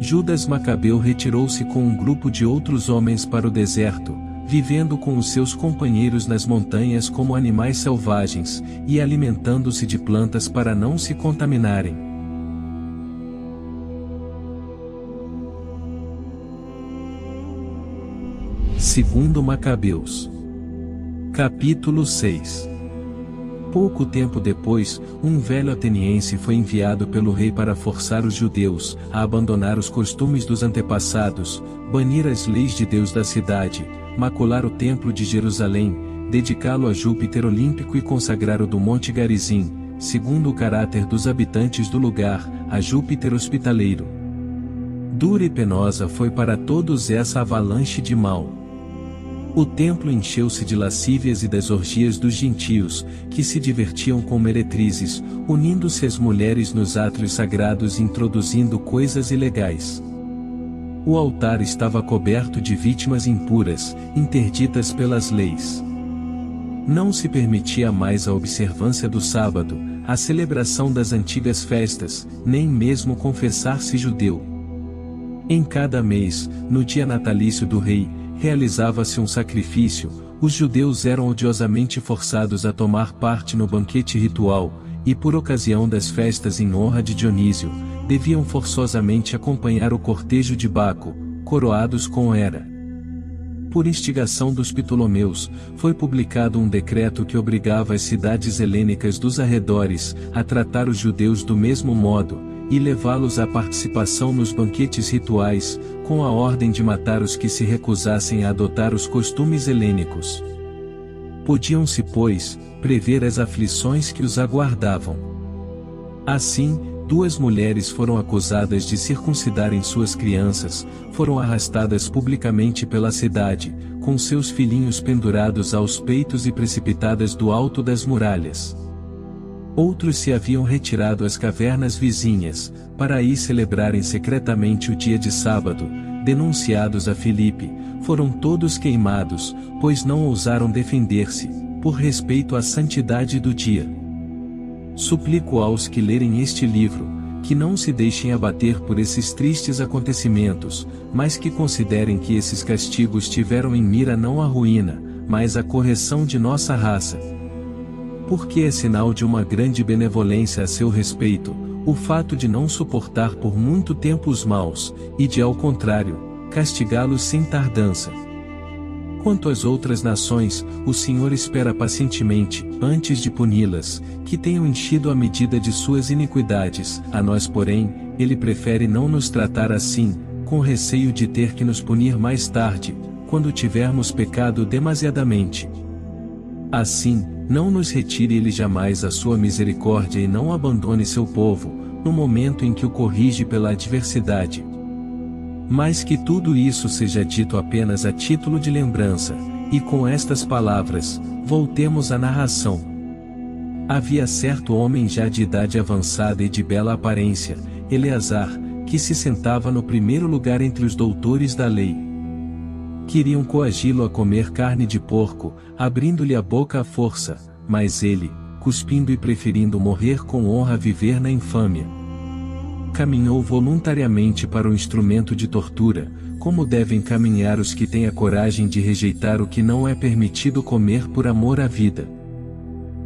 Judas Macabeu retirou-se com um grupo de outros homens para o deserto, vivendo com os seus companheiros nas montanhas como animais selvagens, e alimentando-se de plantas para não se contaminarem. Segundo Macabeus. Capítulo 6 Pouco tempo depois, um velho ateniense foi enviado pelo rei para forçar os judeus a abandonar os costumes dos antepassados, banir as leis de Deus da cidade, macular o templo de Jerusalém, dedicá-lo a Júpiter olímpico e consagrar o do Monte Garizim, segundo o caráter dos habitantes do lugar, a Júpiter hospitaleiro. Dura e penosa foi para todos essa avalanche de mal. O templo encheu-se de lascívias e das orgias dos gentios, que se divertiam com meretrizes, unindo-se as mulheres nos átrios sagrados e introduzindo coisas ilegais. O altar estava coberto de vítimas impuras, interditas pelas leis. Não se permitia mais a observância do sábado, a celebração das antigas festas, nem mesmo confessar-se judeu. Em cada mês, no dia natalício do rei, realizava-se um sacrifício, os judeus eram odiosamente forçados a tomar parte no banquete ritual, e por ocasião das festas em honra de Dionísio, deviam forçosamente acompanhar o cortejo de Baco, coroados com Hera. Por instigação dos Ptolomeus, foi publicado um decreto que obrigava as cidades helênicas dos arredores a tratar os judeus do mesmo modo, e levá-los à participação nos banquetes rituais, com a ordem de matar os que se recusassem a adotar os costumes helênicos. Podiam-se, pois, prever as aflições que os aguardavam. Assim, duas mulheres foram acusadas de circuncidarem suas crianças, foram arrastadas publicamente pela cidade, com seus filhinhos pendurados aos peitos e precipitadas do alto das muralhas. Outros se haviam retirado às cavernas vizinhas, para aí celebrarem secretamente o dia de sábado, denunciados a Filipe, foram todos queimados, pois não ousaram defender-se, por respeito à santidade do dia. Suplico aos que lerem este livro, que não se deixem abater por esses tristes acontecimentos, mas que considerem que esses castigos tiveram em mira não a ruína, mas a correção de nossa raça, porque é sinal de uma grande benevolência a seu respeito, o fato de não suportar por muito tempo os maus, e de ao contrário, castigá-los sem tardança. Quanto às outras nações, o Senhor espera pacientemente, antes de puni-las, que tenham enchido a medida de suas iniquidades, a nós porém, ele prefere não nos tratar assim, com receio de ter que nos punir mais tarde, quando tivermos pecado demasiadamente. Assim, não nos retire ele jamais a sua misericórdia e não abandone seu povo, no momento em que o corrige pela adversidade. Mas que tudo isso seja dito apenas a título de lembrança, e com estas palavras, voltemos à narração. Havia certo homem já de idade avançada e de bela aparência, Eleazar, que se sentava no primeiro lugar entre os doutores da lei Queriam coagi-lo a comer carne de porco, abrindo-lhe a boca à força, mas ele, cuspindo e preferindo morrer com honra a viver na infâmia. Caminhou voluntariamente para o instrumento de tortura, como devem caminhar os que têm a coragem de rejeitar o que não é permitido comer por amor à vida.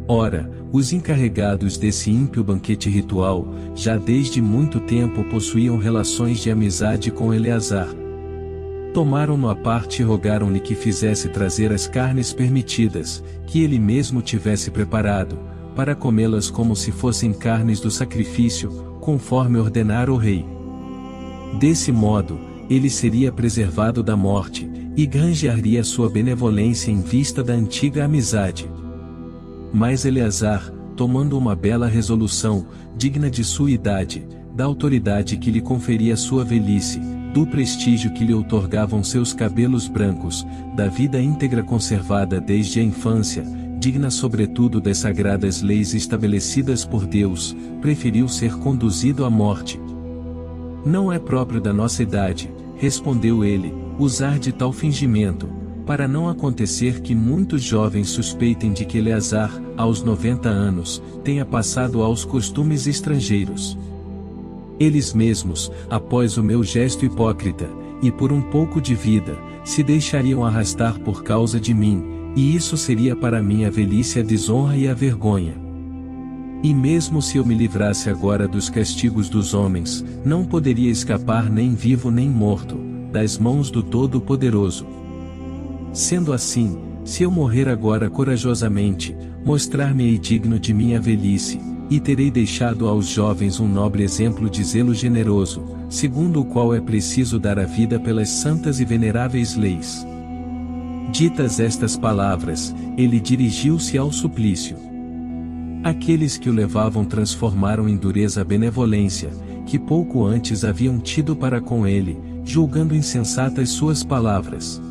Ora, os encarregados desse ímpio banquete ritual, já desde muito tempo possuíam relações de amizade com Eleazar, Tomaram-no à parte e rogaram-lhe que fizesse trazer as carnes permitidas, que ele mesmo tivesse preparado, para comê-las como se fossem carnes do sacrifício, conforme ordenara o rei. Desse modo, ele seria preservado da morte, e granjearia sua benevolência em vista da antiga amizade. Mas Eleazar, tomando uma bela resolução, digna de sua idade, da autoridade que lhe conferia sua velhice, do prestígio que lhe outorgavam seus cabelos brancos, da vida íntegra conservada desde a infância, digna sobretudo das sagradas leis estabelecidas por Deus, preferiu ser conduzido à morte. Não é próprio da nossa idade, respondeu ele, usar de tal fingimento, para não acontecer que muitos jovens suspeitem de que Eleazar, aos 90 anos, tenha passado aos costumes estrangeiros. Eles mesmos, após o meu gesto hipócrita, e por um pouco de vida, se deixariam arrastar por causa de mim, e isso seria para mim a velhice a desonra e a vergonha. E mesmo se eu me livrasse agora dos castigos dos homens, não poderia escapar nem vivo nem morto, das mãos do Todo-Poderoso. Sendo assim, se eu morrer agora corajosamente, mostrar-me-ei digno de minha velhice, e terei deixado aos jovens um nobre exemplo de zelo generoso, segundo o qual é preciso dar a vida pelas santas e veneráveis leis. Ditas estas palavras, ele dirigiu-se ao suplício. Aqueles que o levavam transformaram em dureza a benevolência, que pouco antes haviam tido para com ele, julgando insensatas suas palavras.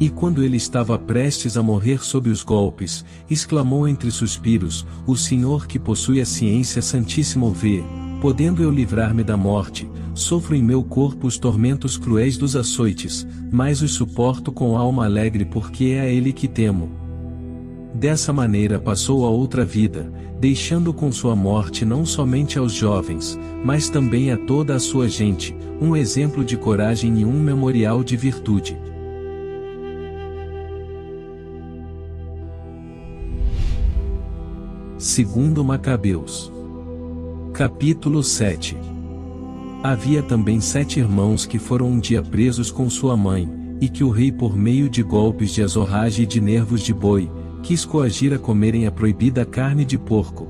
E quando ele estava prestes a morrer sob os golpes, exclamou entre suspiros: O Senhor que possui a ciência santíssimo vê, podendo eu livrar-me da morte, sofro em meu corpo os tormentos cruéis dos açoites, mas os suporto com alma alegre porque é a Ele que temo. Dessa maneira passou a outra vida, deixando com sua morte não somente aos jovens, mas também a toda a sua gente, um exemplo de coragem e um memorial de virtude. Segundo Macabeus. Capítulo 7. Havia também sete irmãos que foram um dia presos com sua mãe, e que o rei por meio de golpes de azorragem e de nervos de boi, quis coagir a comerem a proibida carne de porco.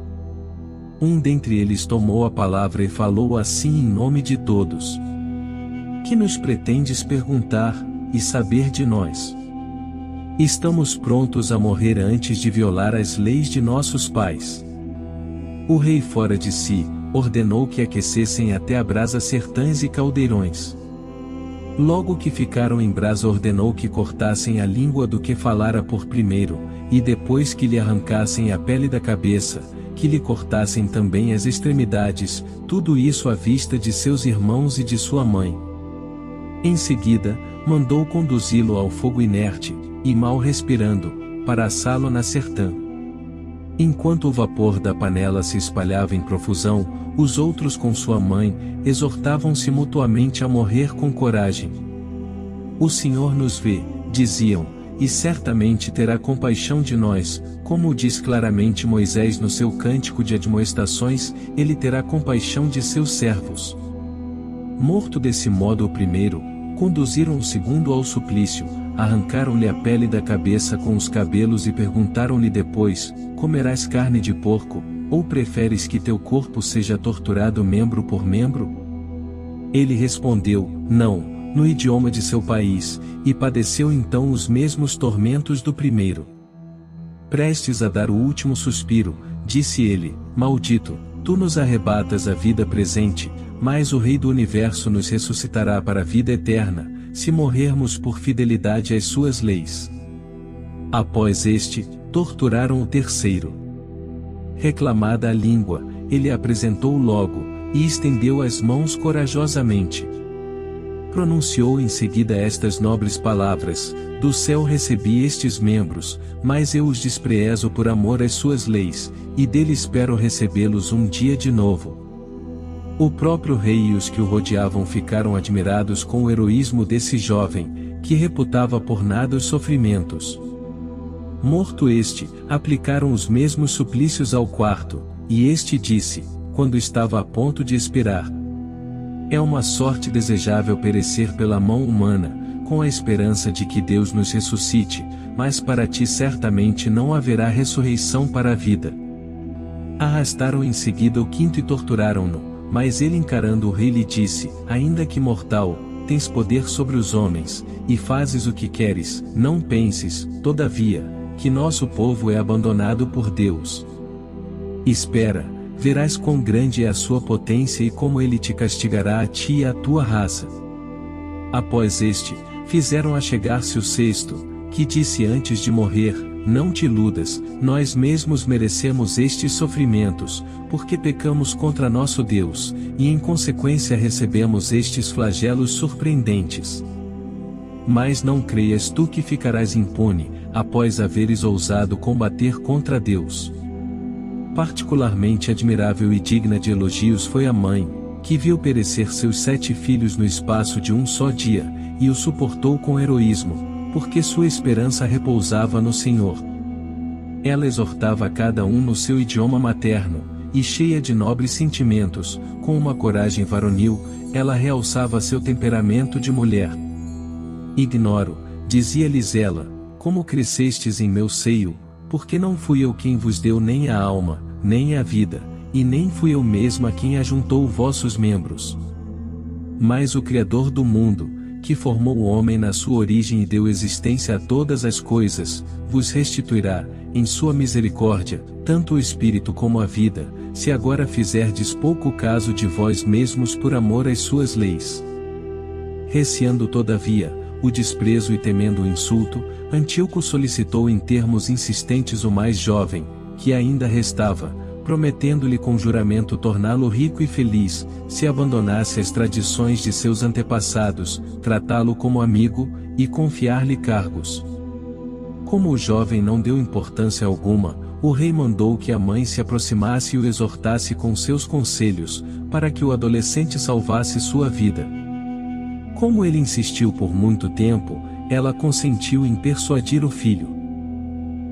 Um dentre eles tomou a palavra e falou assim em nome de todos. Que nos pretendes perguntar, e saber de nós? Estamos prontos a morrer antes de violar as leis de nossos pais. O rei, fora de si, ordenou que aquecessem até a brasa sertães e caldeirões. Logo que ficaram em brasa, ordenou que cortassem a língua do que falara por primeiro, e depois que lhe arrancassem a pele da cabeça, que lhe cortassem também as extremidades, tudo isso à vista de seus irmãos e de sua mãe. Em seguida, mandou conduzi-lo ao fogo inerte, e mal respirando, para assá-lo na sertã. Enquanto o vapor da panela se espalhava em profusão, os outros com sua mãe, exortavam-se mutuamente a morrer com coragem. O Senhor nos vê, diziam, e certamente terá compaixão de nós, como diz claramente Moisés no seu cântico de admoestações, ele terá compaixão de seus servos. Morto desse modo o primeiro, conduziram o segundo ao suplício, arrancaram-lhe a pele da cabeça com os cabelos e perguntaram-lhe depois: Comerás carne de porco, ou preferes que teu corpo seja torturado membro por membro? Ele respondeu: Não, no idioma de seu país, e padeceu então os mesmos tormentos do primeiro. Prestes a dar o último suspiro, disse ele: Maldito, tu nos arrebatas a vida presente, mas o Rei do Universo nos ressuscitará para a vida eterna, se morrermos por fidelidade às suas leis. Após este, torturaram o terceiro. Reclamada a língua, ele apresentou logo, e estendeu as mãos corajosamente. Pronunciou em seguida estas nobres palavras: Do céu recebi estes membros, mas eu os desprezo por amor às suas leis, e dele espero recebê-los um dia de novo. O próprio rei e os que o rodeavam ficaram admirados com o heroísmo desse jovem, que reputava por nada os sofrimentos. Morto este, aplicaram os mesmos suplícios ao quarto, e este disse, quando estava a ponto de expirar: É uma sorte desejável perecer pela mão humana, com a esperança de que Deus nos ressuscite, mas para ti certamente não haverá ressurreição para a vida. Arrastaram em seguida o quinto e torturaram-no mas ele encarando o rei lhe disse: Ainda que mortal, tens poder sobre os homens, e fazes o que queres, não penses, todavia, que nosso povo é abandonado por Deus. Espera, verás quão grande é a sua potência e como ele te castigará a ti e à tua raça. Após este, fizeram a chegar-se o sexto, que disse antes de morrer: Não te iludas, nós mesmos merecemos estes sofrimentos, porque pecamos contra nosso Deus, e em consequência recebemos estes flagelos surpreendentes. Mas não creias tu que ficarás impune, após haveres ousado combater contra Deus. Particularmente admirável e digna de elogios foi a mãe, que viu perecer seus sete filhos no espaço de um só dia, e o suportou com heroísmo, porque sua esperança repousava no Senhor. Ela exortava cada um no seu idioma materno, e cheia de nobres sentimentos, com uma coragem varonil, ela realçava seu temperamento de mulher. Ignoro, dizia-lhes ela, como crescestes em meu seio, porque não fui eu quem vos deu nem a alma, nem a vida, e nem fui eu mesma quem ajuntou vossos membros. Mas o Criador do mundo, que formou o homem na sua origem e deu existência a todas as coisas, vos restituirá, em sua misericórdia, tanto o espírito como a vida, se agora fizerdes pouco caso de vós mesmos por amor às suas leis. Receando todavia, o desprezo e temendo o insulto, Antíoco solicitou em termos insistentes o mais jovem, que ainda restava, prometendo-lhe com juramento torná-lo rico e feliz, se abandonasse as tradições de seus antepassados, tratá-lo como amigo, e confiar-lhe cargos. Como o jovem não deu importância alguma, o rei mandou que a mãe se aproximasse e o exortasse com seus conselhos, para que o adolescente salvasse sua vida. Como ele insistiu por muito tempo, ela consentiu em persuadir o filho.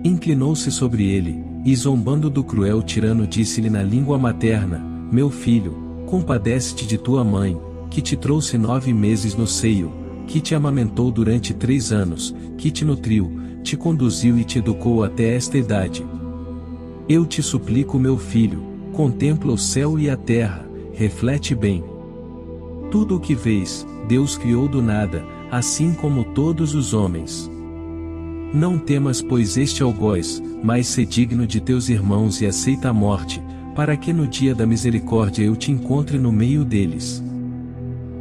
Inclinou-se sobre ele, e zombando do cruel tirano disse-lhe na língua materna, Meu filho, compadece-te de tua mãe, que te trouxe nove meses no seio, que te amamentou durante três anos, que te nutriu, te conduziu e te educou até esta idade. Eu te suplico meu filho, contempla o céu e a terra, reflete bem. Tudo o que vês, Deus criou do nada, assim como todos os homens. Não temas pois este algoz, mas se digno de teus irmãos e aceita a morte, para que no dia da misericórdia eu te encontre no meio deles.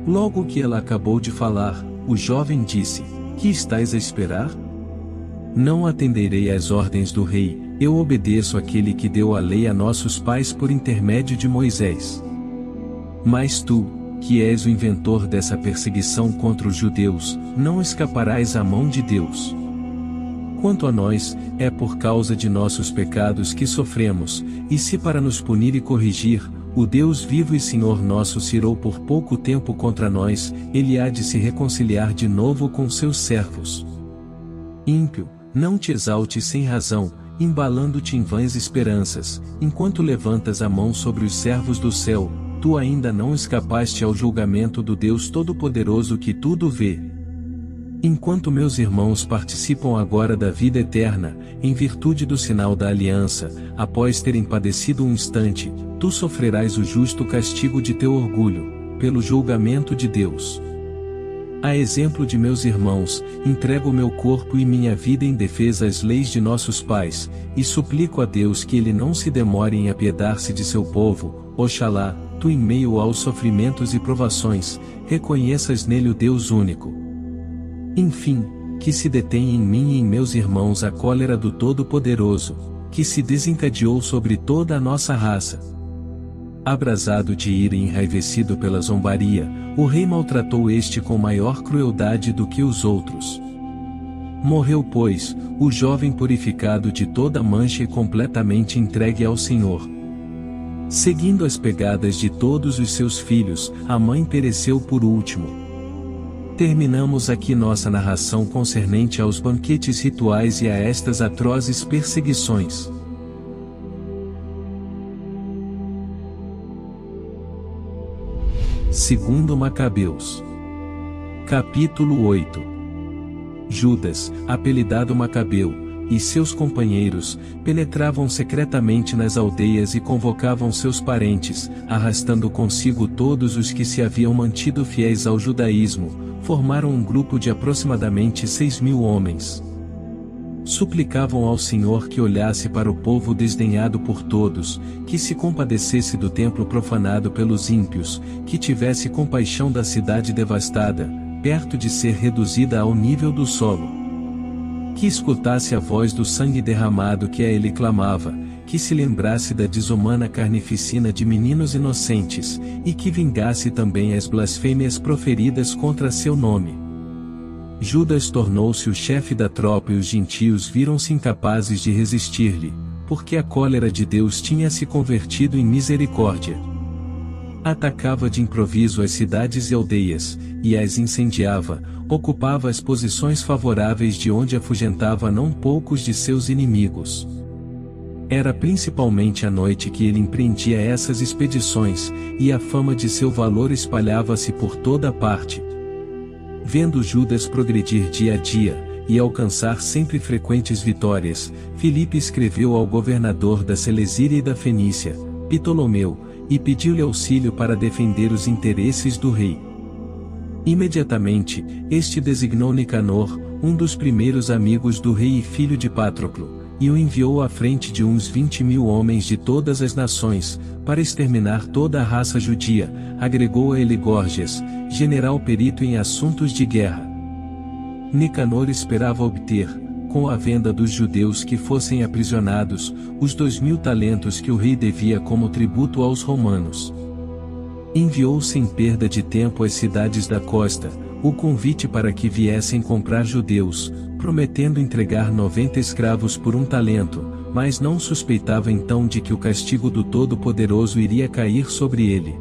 Logo que ela acabou de falar, o jovem disse: Que estás a esperar? Não atenderei às ordens do rei, eu obedeço àquele que deu a lei a nossos pais por intermédio de Moisés. Mas tu, que és o inventor dessa perseguição contra os judeus, não escaparás à mão de Deus. Quanto a nós, é por causa de nossos pecados que sofremos, e se para nos punir e corrigir, o Deus vivo e Senhor nosso se irou por pouco tempo contra nós, ele há de se reconciliar de novo com seus servos. Ímpio, não te exaltes sem razão, embalando-te em vãs esperanças, enquanto levantas a mão sobre os servos do céu, tu ainda não escapaste ao julgamento do Deus Todo-Poderoso que tudo vê, Enquanto meus irmãos participam agora da vida eterna, em virtude do sinal da aliança, após terem padecido um instante, tu sofrerás o justo castigo de teu orgulho, pelo julgamento de Deus. A exemplo de meus irmãos, entrego meu corpo e minha vida em defesa às leis de nossos pais, e suplico a Deus que ele não se demore em apiedar-se de seu povo, oxalá, tu em meio aos sofrimentos e provações, reconheças nele o Deus único enfim, que se detém em mim e em meus irmãos a cólera do Todo-Poderoso, que se desencadeou sobre toda a nossa raça. Abrasado de ira e enraivecido pela zombaria, o rei maltratou este com maior crueldade do que os outros. Morreu, pois, o jovem purificado de toda mancha e completamente entregue ao Senhor. Seguindo as pegadas de todos os seus filhos, a mãe pereceu por último. Terminamos aqui nossa narração concernente aos banquetes rituais e a estas atrozes perseguições. Segundo Macabeus. Capítulo 8. Judas, apelidado Macabeu, e seus companheiros, penetravam secretamente nas aldeias e convocavam seus parentes, arrastando consigo todos os que se haviam mantido fiéis ao judaísmo, formaram um grupo de aproximadamente seis mil homens. Suplicavam ao Senhor que olhasse para o povo desdenhado por todos, que se compadecesse do templo profanado pelos ímpios, que tivesse compaixão da cidade devastada, perto de ser reduzida ao nível do solo. Que escutasse a voz do sangue derramado que a ele clamava, que se lembrasse da desumana carnificina de meninos inocentes, e que vingasse também as blasfêmias proferidas contra seu nome. Judas tornou-se o chefe da tropa e os gentios viram-se incapazes de resistir-lhe, porque a cólera de Deus tinha se convertido em misericórdia. Atacava de improviso as cidades e aldeias, e as incendiava, ocupava as posições favoráveis de onde afugentava não poucos de seus inimigos. Era principalmente à noite que ele empreendia essas expedições, e a fama de seu valor espalhava-se por toda parte. Vendo Judas progredir dia a dia, e alcançar sempre frequentes vitórias, Filipe escreveu ao governador da Celesíria e da Fenícia, Ptolomeu, e pediu-lhe auxílio para defender os interesses do rei. Imediatamente, este designou Nicanor, um dos primeiros amigos do rei e filho de Patroclo, e o enviou à frente de uns vinte mil homens de todas as nações, para exterminar toda a raça judia, agregou a ele Gorgias, general perito em assuntos de guerra. Nicanor esperava obter, com a venda dos judeus que fossem aprisionados, os dois mil talentos que o rei devia como tributo aos romanos. Enviou sem perda de tempo às cidades da costa, o convite para que viessem comprar judeus, prometendo entregar noventa escravos por um talento, mas não suspeitava então de que o castigo do Todo-Poderoso iria cair sobre ele.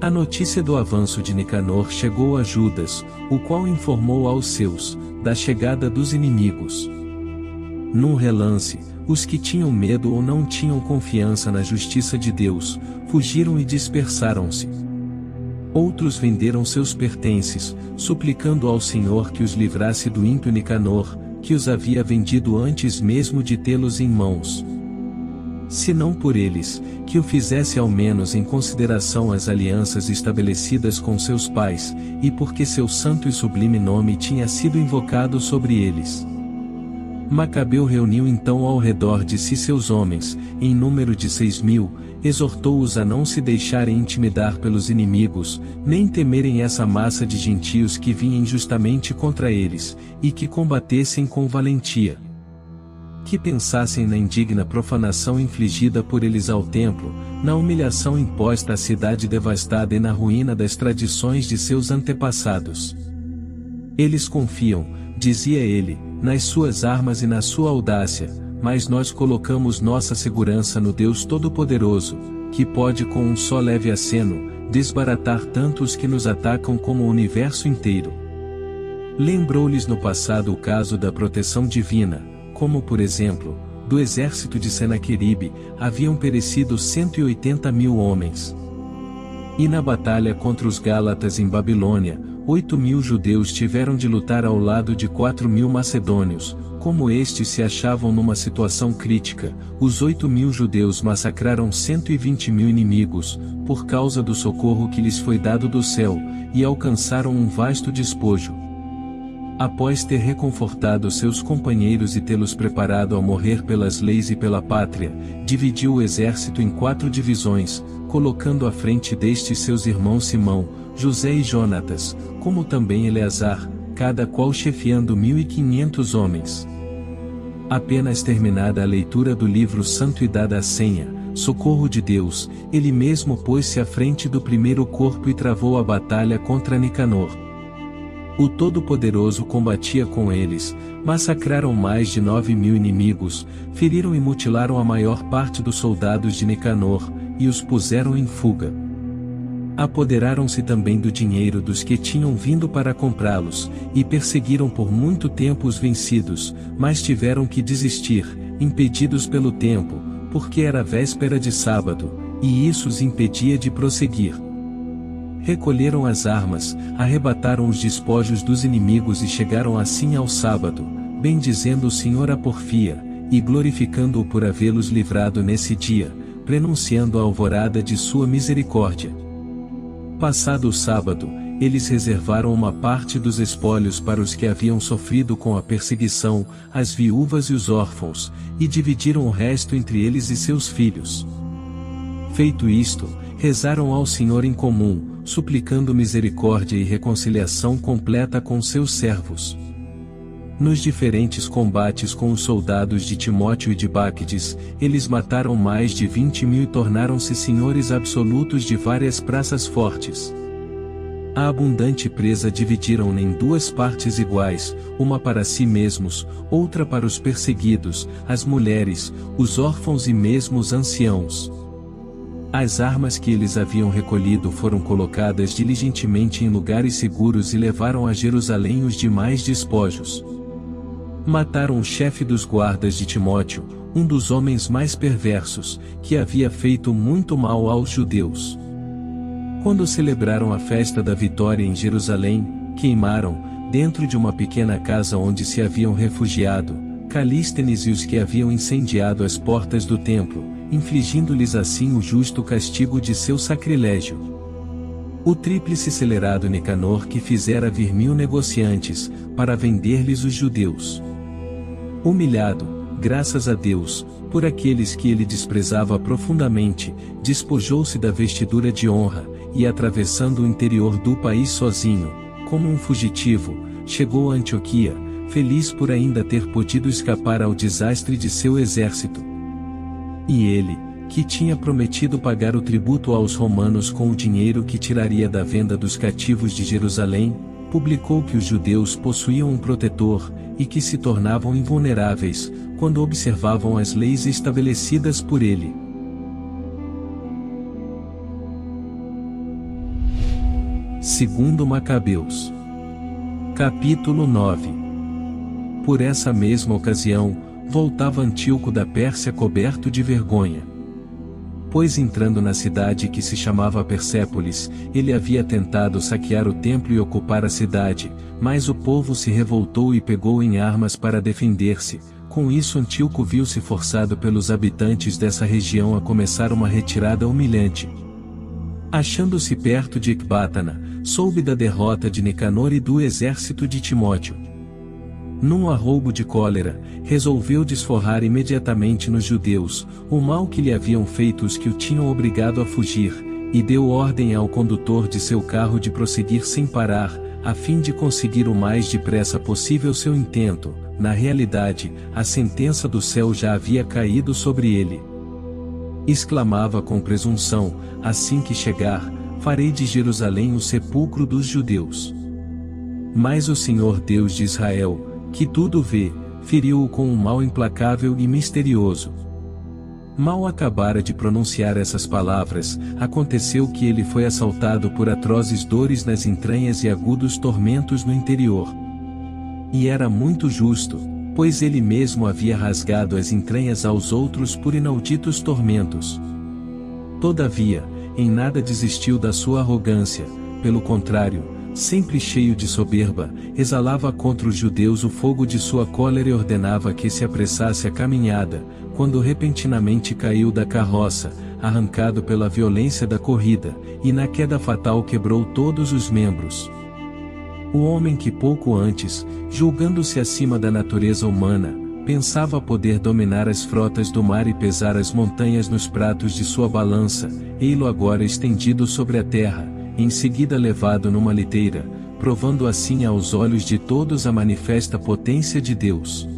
A notícia do avanço de Nicanor chegou a Judas, o qual informou aos seus, da chegada dos inimigos. Num relance, os que tinham medo ou não tinham confiança na justiça de Deus, fugiram e dispersaram-se. Outros venderam seus pertences, suplicando ao Senhor que os livrasse do ímpio Nicanor, que os havia vendido antes mesmo de tê-los em mãos. Se não por eles, que o fizesse ao menos em consideração às alianças estabelecidas com seus pais, e porque seu santo e sublime nome tinha sido invocado sobre eles. Macabeu reuniu então ao redor de si seus homens, em número de seis mil, exortou-os a não se deixarem intimidar pelos inimigos, nem temerem essa massa de gentios que vinha injustamente contra eles, e que combatessem com valentia. Que pensassem na indigna profanação infligida por eles ao templo, na humilhação imposta à cidade devastada e na ruína das tradições de seus antepassados. Eles confiam, dizia ele, nas suas armas e na sua audácia, mas nós colocamos nossa segurança no Deus Todo-Poderoso, que pode com um só leve aceno, desbaratar tantos que nos atacam como o universo inteiro. Lembrou-lhes no passado o caso da proteção divina, como por exemplo, do exército de Senaqueribe, haviam perecido 180 mil homens. E na batalha contra os Gálatas em Babilônia, oito mil judeus tiveram de lutar ao lado de quatro mil macedônios, como estes se achavam numa situação crítica, os oito mil judeus massacraram 120 mil inimigos, por causa do socorro que lhes foi dado do céu, e alcançaram um vasto despojo. Após ter reconfortado seus companheiros e tê-los preparado a morrer pelas leis e pela pátria, dividiu o exército em quatro divisões, colocando à frente destes seus irmãos Simão, José e Jonatas, como também Eleazar, cada qual chefiando mil e quinhentos homens. Apenas terminada a leitura do livro santo e dada a senha, socorro de Deus, ele mesmo pôs-se à frente do primeiro corpo e travou a batalha contra Nicanor. O Todo-Poderoso combatia com eles, massacraram mais de nove mil inimigos, feriram e mutilaram a maior parte dos soldados de Nicanor, e os puseram em fuga. Apoderaram-se também do dinheiro dos que tinham vindo para comprá-los, e perseguiram por muito tempo os vencidos, mas tiveram que desistir, impedidos pelo tempo, porque era véspera de sábado, e isso os impedia de prosseguir. Recolheram as armas, arrebataram os despojos dos inimigos e chegaram assim ao sábado, bendizendo o Senhor a porfia, e glorificando-o por havê-los livrado nesse dia, prenunciando a alvorada de sua misericórdia. Passado o sábado, eles reservaram uma parte dos espólios para os que haviam sofrido com a perseguição, as viúvas e os órfãos, e dividiram o resto entre eles e seus filhos. Feito isto, rezaram ao Senhor em comum, suplicando misericórdia e reconciliação completa com seus servos. Nos diferentes combates com os soldados de Timóteo e de Báquides, eles mataram mais de vinte mil e tornaram-se senhores absolutos de várias praças fortes. A abundante presa dividiram em duas partes iguais, uma para si mesmos, outra para os perseguidos, as mulheres, os órfãos e mesmo os anciãos. As armas que eles haviam recolhido foram colocadas diligentemente em lugares seguros e levaram a Jerusalém os demais despojos. Mataram o chefe dos guardas de Timóteo, um dos homens mais perversos, que havia feito muito mal aos judeus. Quando celebraram a festa da vitória em Jerusalém, queimaram, dentro de uma pequena casa onde se haviam refugiado, Calístenes e os que haviam incendiado as portas do templo, infligindo-lhes assim o justo castigo de seu sacrilégio. O tríplice celerado Nicanor que fizera vir mil negociantes, para vender-lhes os judeus. Humilhado, graças a Deus, por aqueles que ele desprezava profundamente, despojou-se da vestidura de honra, e atravessando o interior do país sozinho, como um fugitivo, chegou a Antioquia, feliz por ainda ter podido escapar ao desastre de seu exército. E ele, que tinha prometido pagar o tributo aos romanos com o dinheiro que tiraria da venda dos cativos de Jerusalém, publicou que os judeus possuíam um protetor, e que se tornavam invulneráveis, quando observavam as leis estabelecidas por ele. Segundo Macabeus. Capítulo 9. Por essa mesma ocasião, voltava Antíoco da Pérsia coberto de vergonha. Pois entrando na cidade que se chamava Persépolis, ele havia tentado saquear o templo e ocupar a cidade, mas o povo se revoltou e pegou em armas para defender-se. Com isso Antíoco viu-se forçado pelos habitantes dessa região a começar uma retirada humilhante. Achando-se perto de Ecbátana, soube da derrota de Nicanor e do exército de Timóteo num arroubo de cólera, resolveu desforrar imediatamente nos judeus, o mal que lhe haviam feito os que o tinham obrigado a fugir, e deu ordem ao condutor de seu carro de prosseguir sem parar, a fim de conseguir o mais depressa possível seu intento. Na realidade, a sentença do céu já havia caído sobre ele. Exclamava com presunção: Assim que chegar, farei de Jerusalém o sepulcro dos judeus. Mas o Senhor Deus de Israel, que tudo vê, feriu-o com um mal implacável e misterioso. Mal acabara de pronunciar essas palavras, aconteceu que ele foi assaltado por atrozes dores nas entranhas e agudos tormentos no interior. E era muito justo, pois ele mesmo havia rasgado as entranhas aos outros por inauditos tormentos. Todavia, em nada desistiu da sua arrogância, pelo contrário, sempre cheio de soberba, exalava contra os judeus o fogo de sua cólera e ordenava que se apressasse a caminhada, quando repentinamente caiu da carroça, arrancado pela violência da corrida, e na queda fatal quebrou todos os membros. O homem que pouco antes, julgando-se acima da natureza humana, pensava poder dominar as frotas do mar e pesar as montanhas nos pratos de sua balança, ei-lo agora estendido sobre a terra, em seguida levado numa liteira, provando assim aos olhos de todos a manifesta potência de Deus.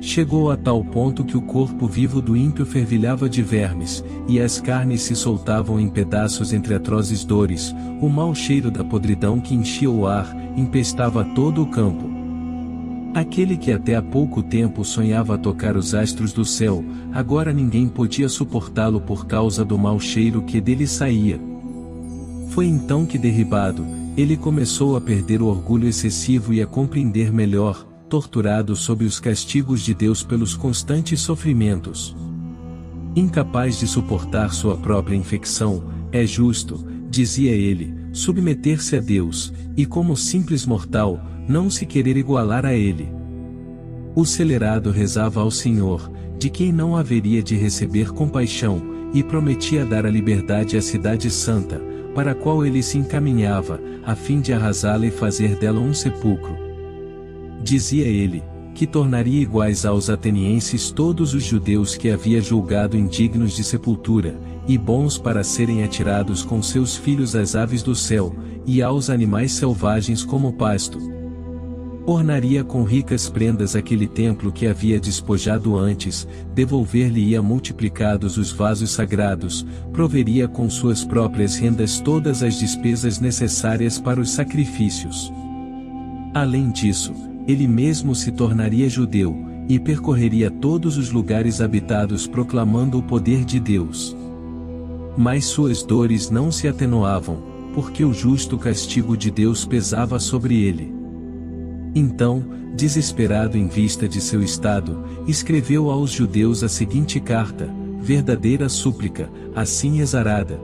Chegou a tal ponto que o corpo vivo do ímpio fervilhava de vermes, e as carnes se soltavam em pedaços entre atrozes dores, o mau cheiro da podridão que enchia o ar, empestava todo o campo. Aquele que até há pouco tempo sonhava tocar os astros do céu, agora ninguém podia suportá-lo por causa do mau cheiro que dele saía, foi então que derribado, ele começou a perder o orgulho excessivo e a compreender melhor, torturado sob os castigos de Deus pelos constantes sofrimentos. Incapaz de suportar sua própria infecção, é justo, dizia ele, submeter-se a Deus, e como simples mortal, não se querer igualar a ele. O celerado rezava ao Senhor, de quem não haveria de receber compaixão, e prometia dar a liberdade à cidade santa, para a qual ele se encaminhava, a fim de arrasá-la e fazer dela um sepulcro. Dizia ele, que tornaria iguais aos atenienses todos os judeus que havia julgado indignos de sepultura, e bons para serem atirados com seus filhos às aves do céu, e aos animais selvagens como pasto, Ornaria com ricas prendas aquele templo que havia despojado antes, devolver-lhe-ia multiplicados os vasos sagrados, proveria com suas próprias rendas todas as despesas necessárias para os sacrifícios. Além disso, ele mesmo se tornaria judeu, e percorreria todos os lugares habitados proclamando o poder de Deus. Mas suas dores não se atenuavam, porque o justo castigo de Deus pesava sobre ele. Então, desesperado em vista de seu estado, escreveu aos judeus a seguinte carta, verdadeira súplica, assim exarada.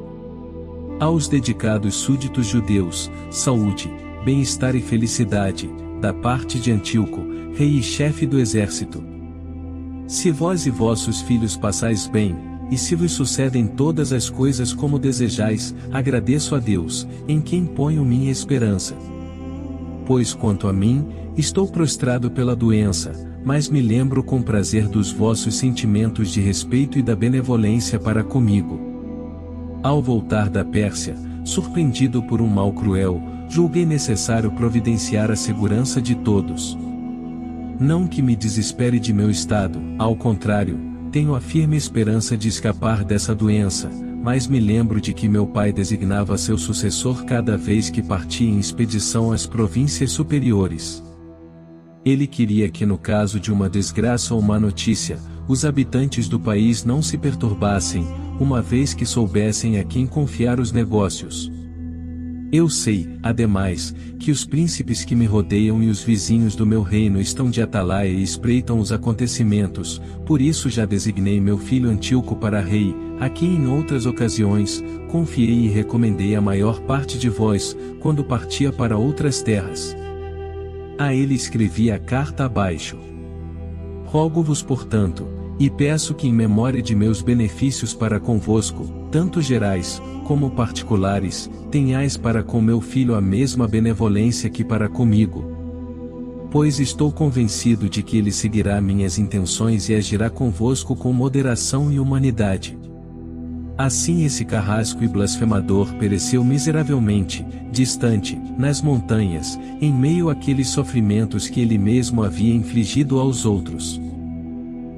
Aos dedicados súditos judeus, saúde, bem-estar e felicidade, da parte de Antíoco, rei e chefe do exército. Se vós e vossos filhos passais bem, e se vos sucedem todas as coisas como desejais, agradeço a Deus, em quem ponho minha esperança. Pois quanto a mim, estou prostrado pela doença, mas me lembro com prazer dos vossos sentimentos de respeito e da benevolência para comigo. Ao voltar da Pérsia, surpreendido por um mal cruel, julguei necessário providenciar a segurança de todos. Não que me desespere de meu estado, ao contrário, tenho a firme esperança de escapar dessa doença, mas me lembro de que meu pai designava seu sucessor cada vez que partia em expedição às províncias superiores. Ele queria que no caso de uma desgraça ou má notícia, os habitantes do país não se perturbassem, uma vez que soubessem a quem confiar os negócios. Eu sei, ademais, que os príncipes que me rodeiam e os vizinhos do meu reino estão de atalaia e espreitam os acontecimentos, por isso já designei meu filho Antíoco para rei, a quem em outras ocasiões, confiei e recomendei a maior parte de vós, quando partia para outras terras. A ele escrevi a carta abaixo. Rogo-vos, portanto, e peço que em memória de meus benefícios para convosco, tanto gerais, como particulares, tenhais para com meu filho a mesma benevolência que para comigo. Pois estou convencido de que ele seguirá minhas intenções e agirá convosco com moderação e humanidade. Assim esse carrasco e blasfemador pereceu miseravelmente, distante, nas montanhas, em meio àqueles sofrimentos que ele mesmo havia infligido aos outros.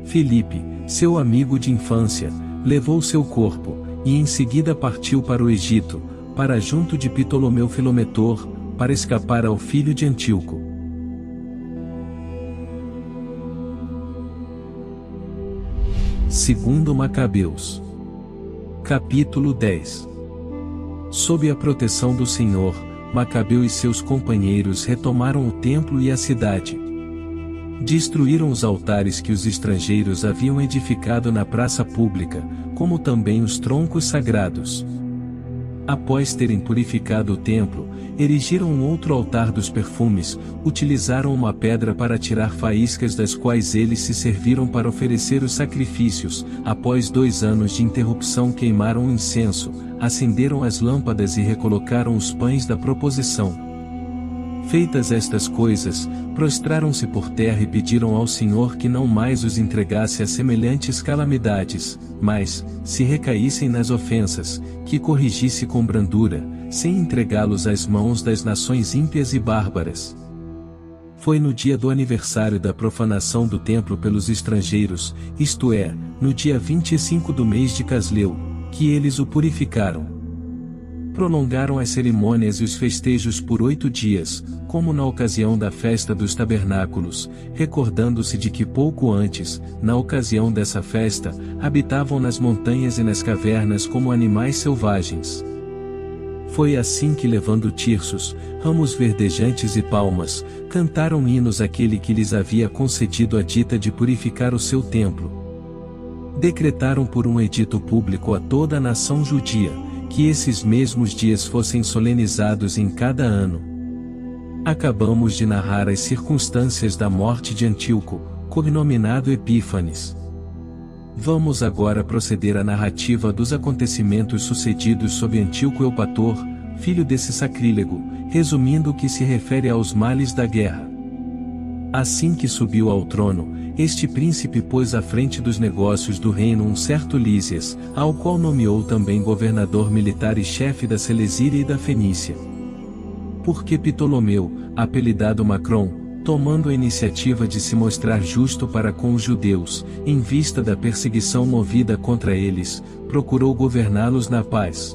Felipe, seu amigo de infância, levou seu corpo, e em seguida partiu para o Egito, para junto de Ptolomeu Filometor, para escapar ao filho de Antíoco. Segundo Macabeus. Capítulo 10 Sob a proteção do Senhor, Macabeu e seus companheiros retomaram o templo e a cidade. Destruíram os altares que os estrangeiros haviam edificado na praça pública, como também os troncos sagrados. Após terem purificado o templo, erigiram um outro altar dos perfumes, utilizaram uma pedra para tirar faíscas das quais eles se serviram para oferecer os sacrifícios, após dois anos de interrupção queimaram o incenso, acenderam as lâmpadas e recolocaram os pães da proposição. Feitas estas coisas, prostraram-se por terra e pediram ao Senhor que não mais os entregasse a semelhantes calamidades, mas, se recaíssem nas ofensas, que corrigisse com brandura, sem entregá-los às mãos das nações ímpias e bárbaras. Foi no dia do aniversário da profanação do templo pelos estrangeiros, isto é, no dia 25 do mês de Casleu, que eles o purificaram prolongaram as cerimônias e os festejos por oito dias, como na ocasião da festa dos tabernáculos, recordando-se de que pouco antes, na ocasião dessa festa, habitavam nas montanhas e nas cavernas como animais selvagens. Foi assim que levando tirsos, ramos verdejantes e palmas, cantaram hinos àquele que lhes havia concedido a dita de purificar o seu templo. Decretaram por um edito público a toda a nação judia, que esses mesmos dias fossem solenizados em cada ano. Acabamos de narrar as circunstâncias da morte de Antíoco, cognominado Epífanes. Vamos agora proceder à narrativa dos acontecimentos sucedidos sob Antíoco Eupator, filho desse sacrílego, resumindo o que se refere aos males da guerra. Assim que subiu ao trono, este príncipe pôs à frente dos negócios do reino um certo Lísias, ao qual nomeou também governador militar e chefe da Celesíria e da Fenícia. Porque Ptolomeu, apelidado Macron, tomando a iniciativa de se mostrar justo para com os judeus, em vista da perseguição movida contra eles, procurou governá-los na paz.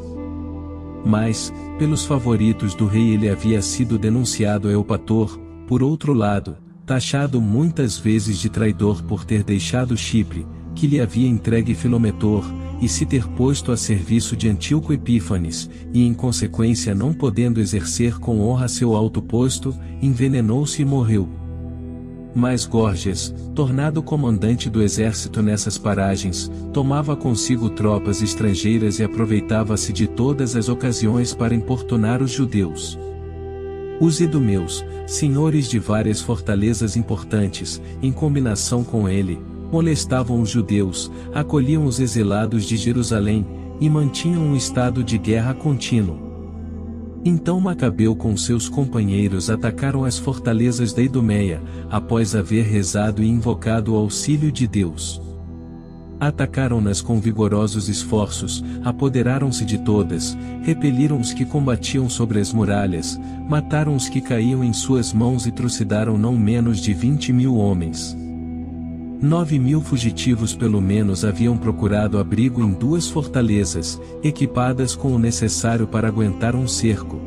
Mas, pelos favoritos do rei ele havia sido denunciado a Eupator, por outro lado, taxado muitas vezes de traidor por ter deixado Chipre, que lhe havia entregue Filometor, e se ter posto a serviço de Antíoco Epífanes, e em consequência não podendo exercer com honra seu alto posto, envenenou-se e morreu. Mas Gorgias, tornado comandante do exército nessas paragens, tomava consigo tropas estrangeiras e aproveitava-se de todas as ocasiões para importunar os judeus. Os idumeus, senhores de várias fortalezas importantes, em combinação com ele, molestavam os judeus, acolhiam os exilados de Jerusalém, e mantinham um estado de guerra contínuo. Então Macabeu com seus companheiros atacaram as fortalezas da Idumeia, após haver rezado e invocado o auxílio de Deus. Atacaram-nas com vigorosos esforços, apoderaram-se de todas, repeliram os que combatiam sobre as muralhas, mataram os que caíam em suas mãos e trucidaram não menos de vinte mil homens. Nove mil fugitivos pelo menos haviam procurado abrigo em duas fortalezas, equipadas com o necessário para aguentar um cerco.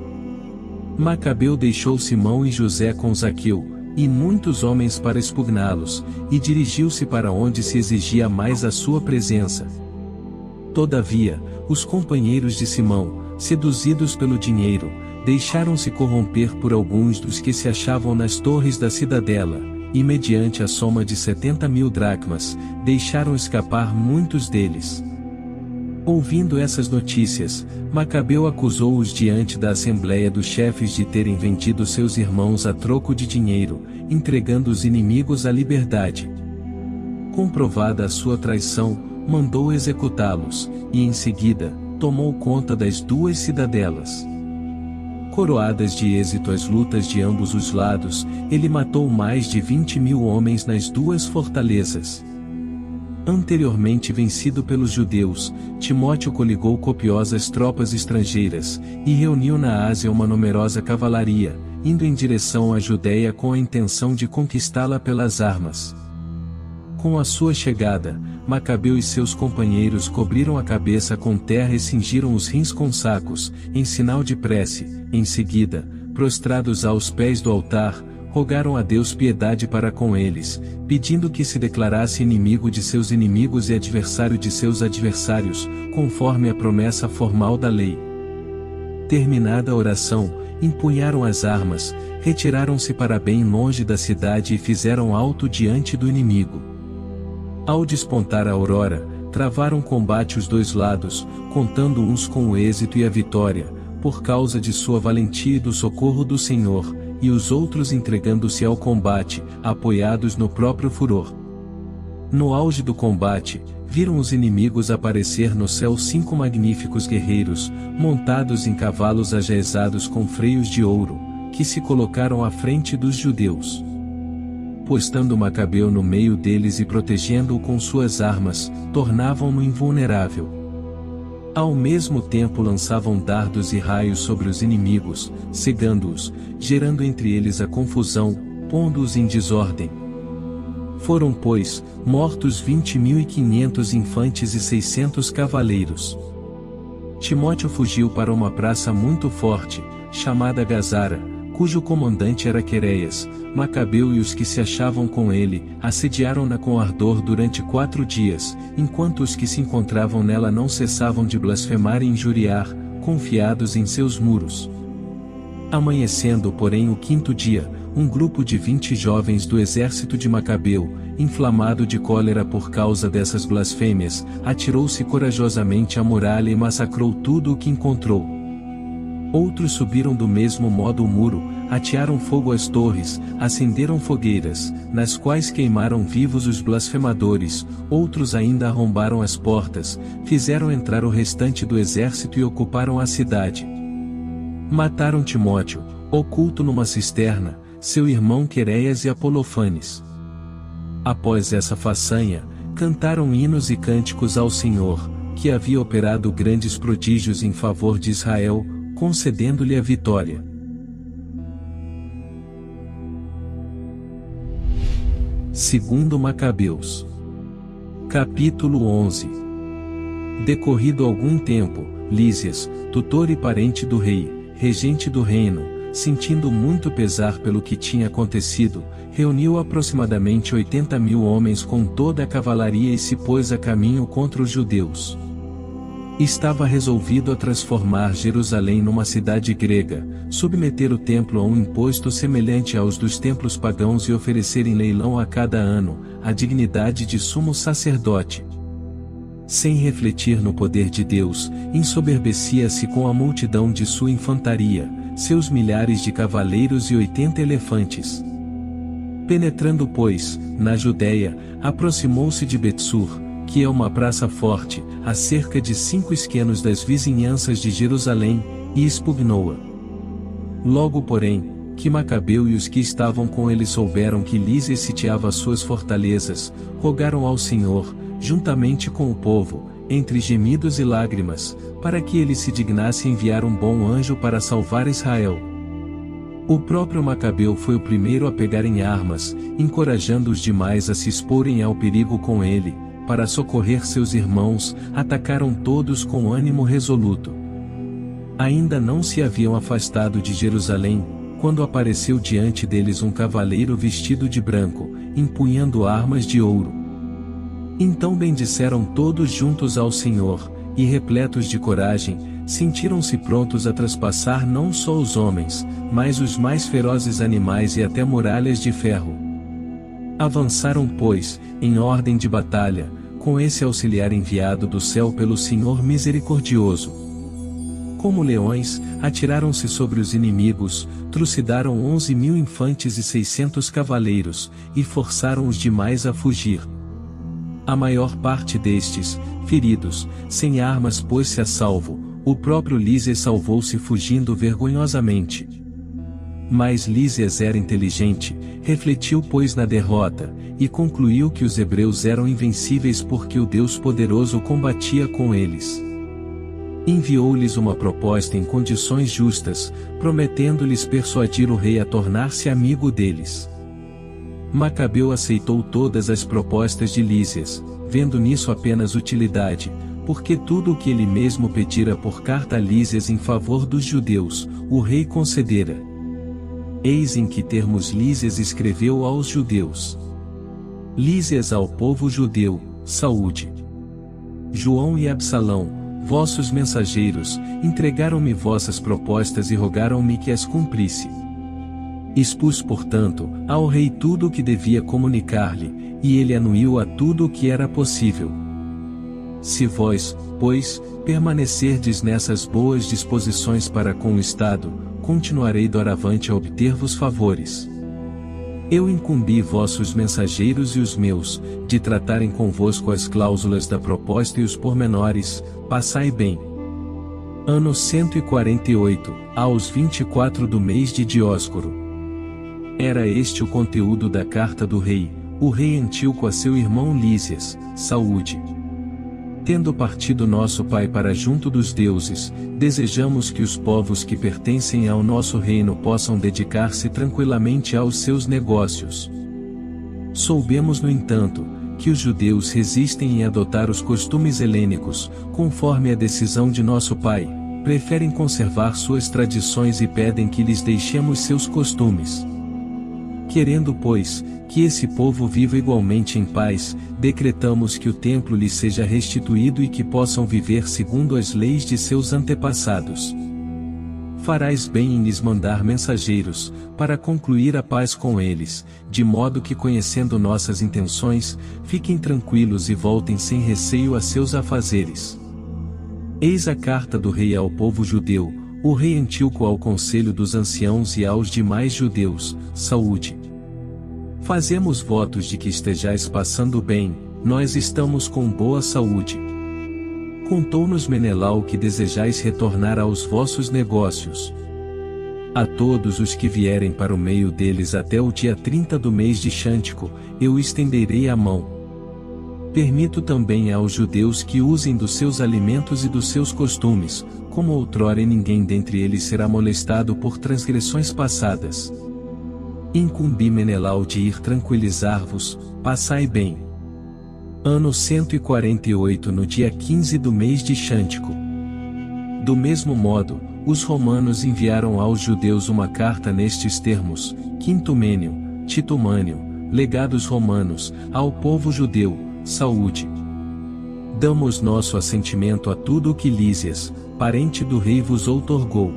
Macabeu deixou Simão e José com Zaqueu, e muitos homens para expugná-los, e dirigiu-se para onde se exigia mais a sua presença. Todavia, os companheiros de Simão, seduzidos pelo dinheiro, deixaram-se corromper por alguns dos que se achavam nas torres da cidadela, e mediante a soma de setenta mil dracmas, deixaram escapar muitos deles. Ouvindo essas notícias, Macabeu acusou-os diante da assembleia dos chefes de terem vendido seus irmãos a troco de dinheiro, entregando os inimigos à liberdade. Comprovada a sua traição, mandou executá-los, e em seguida, tomou conta das duas cidadelas. Coroadas de êxito as lutas de ambos os lados, ele matou mais de 20 mil homens nas duas fortalezas. Anteriormente vencido pelos judeus, Timóteo coligou copiosas tropas estrangeiras, e reuniu na Ásia uma numerosa cavalaria, indo em direção à Judéia com a intenção de conquistá-la pelas armas. Com a sua chegada, Macabeu e seus companheiros cobriram a cabeça com terra e cingiram os rins com sacos, em sinal de prece, em seguida, prostrados aos pés do altar, rogaram a Deus piedade para com eles, pedindo que se declarasse inimigo de seus inimigos e adversário de seus adversários, conforme a promessa formal da lei. Terminada a oração, empunharam as armas, retiraram-se para bem longe da cidade e fizeram alto diante do inimigo. Ao despontar a aurora, travaram combate os dois lados, contando uns com o êxito e a vitória, por causa de sua valentia e do socorro do Senhor, e os outros entregando-se ao combate, apoiados no próprio furor. No auge do combate, viram os inimigos aparecer no céu cinco magníficos guerreiros, montados em cavalos ajaezados com freios de ouro, que se colocaram à frente dos judeus postando Macabeu no meio deles e protegendo-o com suas armas, tornavam-no invulnerável. Ao mesmo tempo lançavam dardos e raios sobre os inimigos, cegando-os, gerando entre eles a confusão, pondo-os em desordem. Foram, pois, mortos vinte mil e quinhentos infantes e seiscentos cavaleiros. Timóteo fugiu para uma praça muito forte, chamada Gazara, cujo comandante era Quereias, Macabeu e os que se achavam com ele, assediaram-na com ardor durante quatro dias, enquanto os que se encontravam nela não cessavam de blasfemar e injuriar, confiados em seus muros. Amanhecendo porém o quinto dia, um grupo de vinte jovens do exército de Macabeu, inflamado de cólera por causa dessas blasfêmias, atirou-se corajosamente à muralha e massacrou tudo o que encontrou. Outros subiram do mesmo modo o muro, atearam fogo às torres, acenderam fogueiras, nas quais queimaram vivos os blasfemadores, outros ainda arrombaram as portas, fizeram entrar o restante do exército e ocuparam a cidade. Mataram Timóteo, oculto numa cisterna, seu irmão Queréias e Apolofanes. Após essa façanha, cantaram hinos e cânticos ao Senhor, que havia operado grandes prodígios em favor de Israel, concedendo-lhe a vitória. Segundo Macabeus. Capítulo 11. Decorrido algum tempo, Lísias, tutor e parente do rei, regente do reino, sentindo muito pesar pelo que tinha acontecido, reuniu aproximadamente 80 mil homens com toda a cavalaria e se pôs a caminho contra os judeus. Estava resolvido a transformar Jerusalém numa cidade grega, submeter o templo a um imposto semelhante aos dos templos pagãos e oferecer em leilão a cada ano a dignidade de sumo sacerdote. Sem refletir no poder de Deus, ensoberbecia-se com a multidão de sua infantaria, seus milhares de cavaleiros e oitenta elefantes. Penetrando, pois, na Judéia, aproximou-se de Betsur, que é uma praça forte, a cerca de cinco esquenos das vizinhanças de Jerusalém, e expugnou-a. Logo porém, que Macabeu e os que estavam com ele souberam que Lísia sitiava suas fortalezas, rogaram ao Senhor, juntamente com o povo, entre gemidos e lágrimas, para que ele se dignasse enviar um bom anjo para salvar Israel. O próprio Macabeu foi o primeiro a pegar em armas, encorajando os demais a se exporem ao perigo com ele, para socorrer seus irmãos, atacaram todos com ânimo resoluto. Ainda não se haviam afastado de Jerusalém, quando apareceu diante deles um cavaleiro vestido de branco, empunhando armas de ouro. Então bendisseram todos juntos ao Senhor, e repletos de coragem, sentiram-se prontos a traspassar não só os homens, mas os mais ferozes animais e até muralhas de ferro. Avançaram, pois, em ordem de batalha, com esse auxiliar enviado do céu pelo Senhor misericordioso. Como leões, atiraram-se sobre os inimigos, trucidaram onze mil infantes e seiscentos cavaleiros, e forçaram os demais a fugir. A maior parte destes, feridos, sem armas pôs-se a salvo, o próprio Lísias salvou-se fugindo vergonhosamente. Mas Lísias era inteligente, refletiu pois na derrota, e concluiu que os hebreus eram invencíveis porque o Deus poderoso combatia com eles. Enviou-lhes uma proposta em condições justas, prometendo-lhes persuadir o rei a tornar-se amigo deles. Macabeu aceitou todas as propostas de Lísias, vendo nisso apenas utilidade, porque tudo o que ele mesmo pedira por carta a Lísias em favor dos judeus, o rei concedera. Eis em que termos Lísias escreveu aos judeus. Lísias ao povo judeu, saúde. João e Absalão, vossos mensageiros, entregaram-me vossas propostas e rogaram-me que as cumprisse. Expus, portanto, ao rei tudo o que devia comunicar-lhe, e ele anuiu a tudo o que era possível. Se vós, pois, permanecerdes nessas boas disposições para com o Estado, continuarei doravante a obter-vos favores. Eu incumbi vossos mensageiros e os meus, de tratarem convosco as cláusulas da proposta e os pormenores, passai bem. Ano 148, aos 24 do mês de Dióscoro. Era este o conteúdo da carta do rei, o rei Antíoco a seu irmão Lísias, saúde. Tendo partido nosso Pai para junto dos deuses, desejamos que os povos que pertencem ao nosso reino possam dedicar-se tranquilamente aos seus negócios. Soubemos, no entanto, que os judeus resistem em adotar os costumes helênicos, conforme a decisão de nosso Pai, preferem conservar suas tradições e pedem que lhes deixemos seus costumes. Querendo, pois, que esse povo viva igualmente em paz, decretamos que o templo lhes seja restituído e que possam viver segundo as leis de seus antepassados. Farás bem em lhes mandar mensageiros, para concluir a paz com eles, de modo que conhecendo nossas intenções, fiquem tranquilos e voltem sem receio a seus afazeres. Eis a carta do rei ao povo judeu, o rei Antíoco ao conselho dos anciãos e aos demais judeus, saúde. Fazemos votos de que estejais passando bem, nós estamos com boa saúde. Contou-nos Menelau que desejais retornar aos vossos negócios. A todos os que vierem para o meio deles até o dia 30 do mês de Xântico, eu estenderei a mão. Permito também aos judeus que usem dos seus alimentos e dos seus costumes, como outrora ninguém dentre eles será molestado por transgressões passadas. Incumbi Menelau de ir tranquilizar-vos, passai bem. Ano 148 no dia 15 do mês de Xântico. Do mesmo modo, os romanos enviaram aos judeus uma carta nestes termos, Quinto Mênio, Tito Mânio, legados romanos, ao povo judeu, saúde. Damos nosso assentimento a tudo o que Lísias, parente do rei vos outorgou.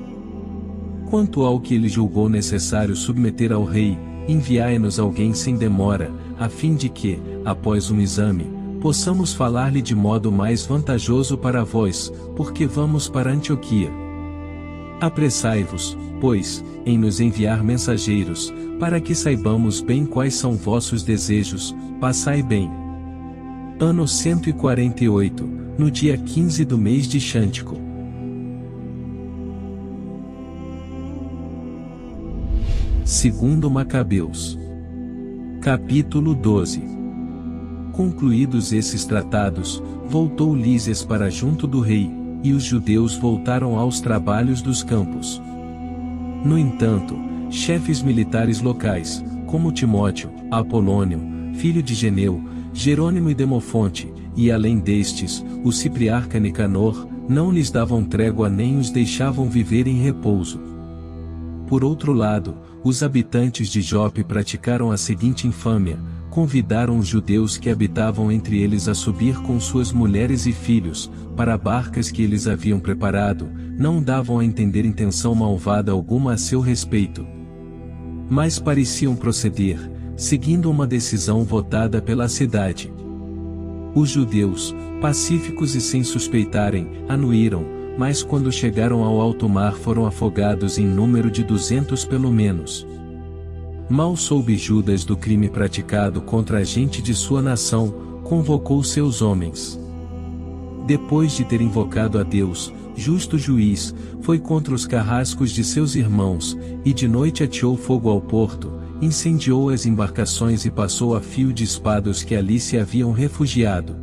Quanto ao que ele julgou necessário submeter ao rei, enviai-nos alguém sem demora, a fim de que, após um exame, possamos falar-lhe de modo mais vantajoso para vós, porque vamos para Antioquia. Apressai-vos, pois, em nos enviar mensageiros, para que saibamos bem quais são vossos desejos, passai bem. Ano 148, no dia 15 do mês de Xântico. Segundo Macabeus. Capítulo 12. Concluídos esses tratados, voltou Lísias para junto do rei, e os judeus voltaram aos trabalhos dos campos. No entanto, chefes militares locais, como Timóteo, Apolônio, filho de Geneu, Jerônimo e Demofonte, e além destes, o cipriarca Nicanor, não lhes davam trégua nem os deixavam viver em repouso. Por outro lado, os habitantes de Jope praticaram a seguinte infâmia, convidaram os judeus que habitavam entre eles a subir com suas mulheres e filhos, para barcas que eles haviam preparado, não davam a entender intenção malvada alguma a seu respeito. Mas pareciam proceder, seguindo uma decisão votada pela cidade. Os judeus, pacíficos e sem suspeitarem, anuíram, mas quando chegaram ao alto mar foram afogados em número de duzentos pelo menos. Mal soube Judas do crime praticado contra a gente de sua nação, convocou seus homens. Depois de ter invocado a Deus, justo juiz, foi contra os carrascos de seus irmãos, e de noite ateou fogo ao porto, incendiou as embarcações e passou a fio de espadas que ali se haviam refugiado.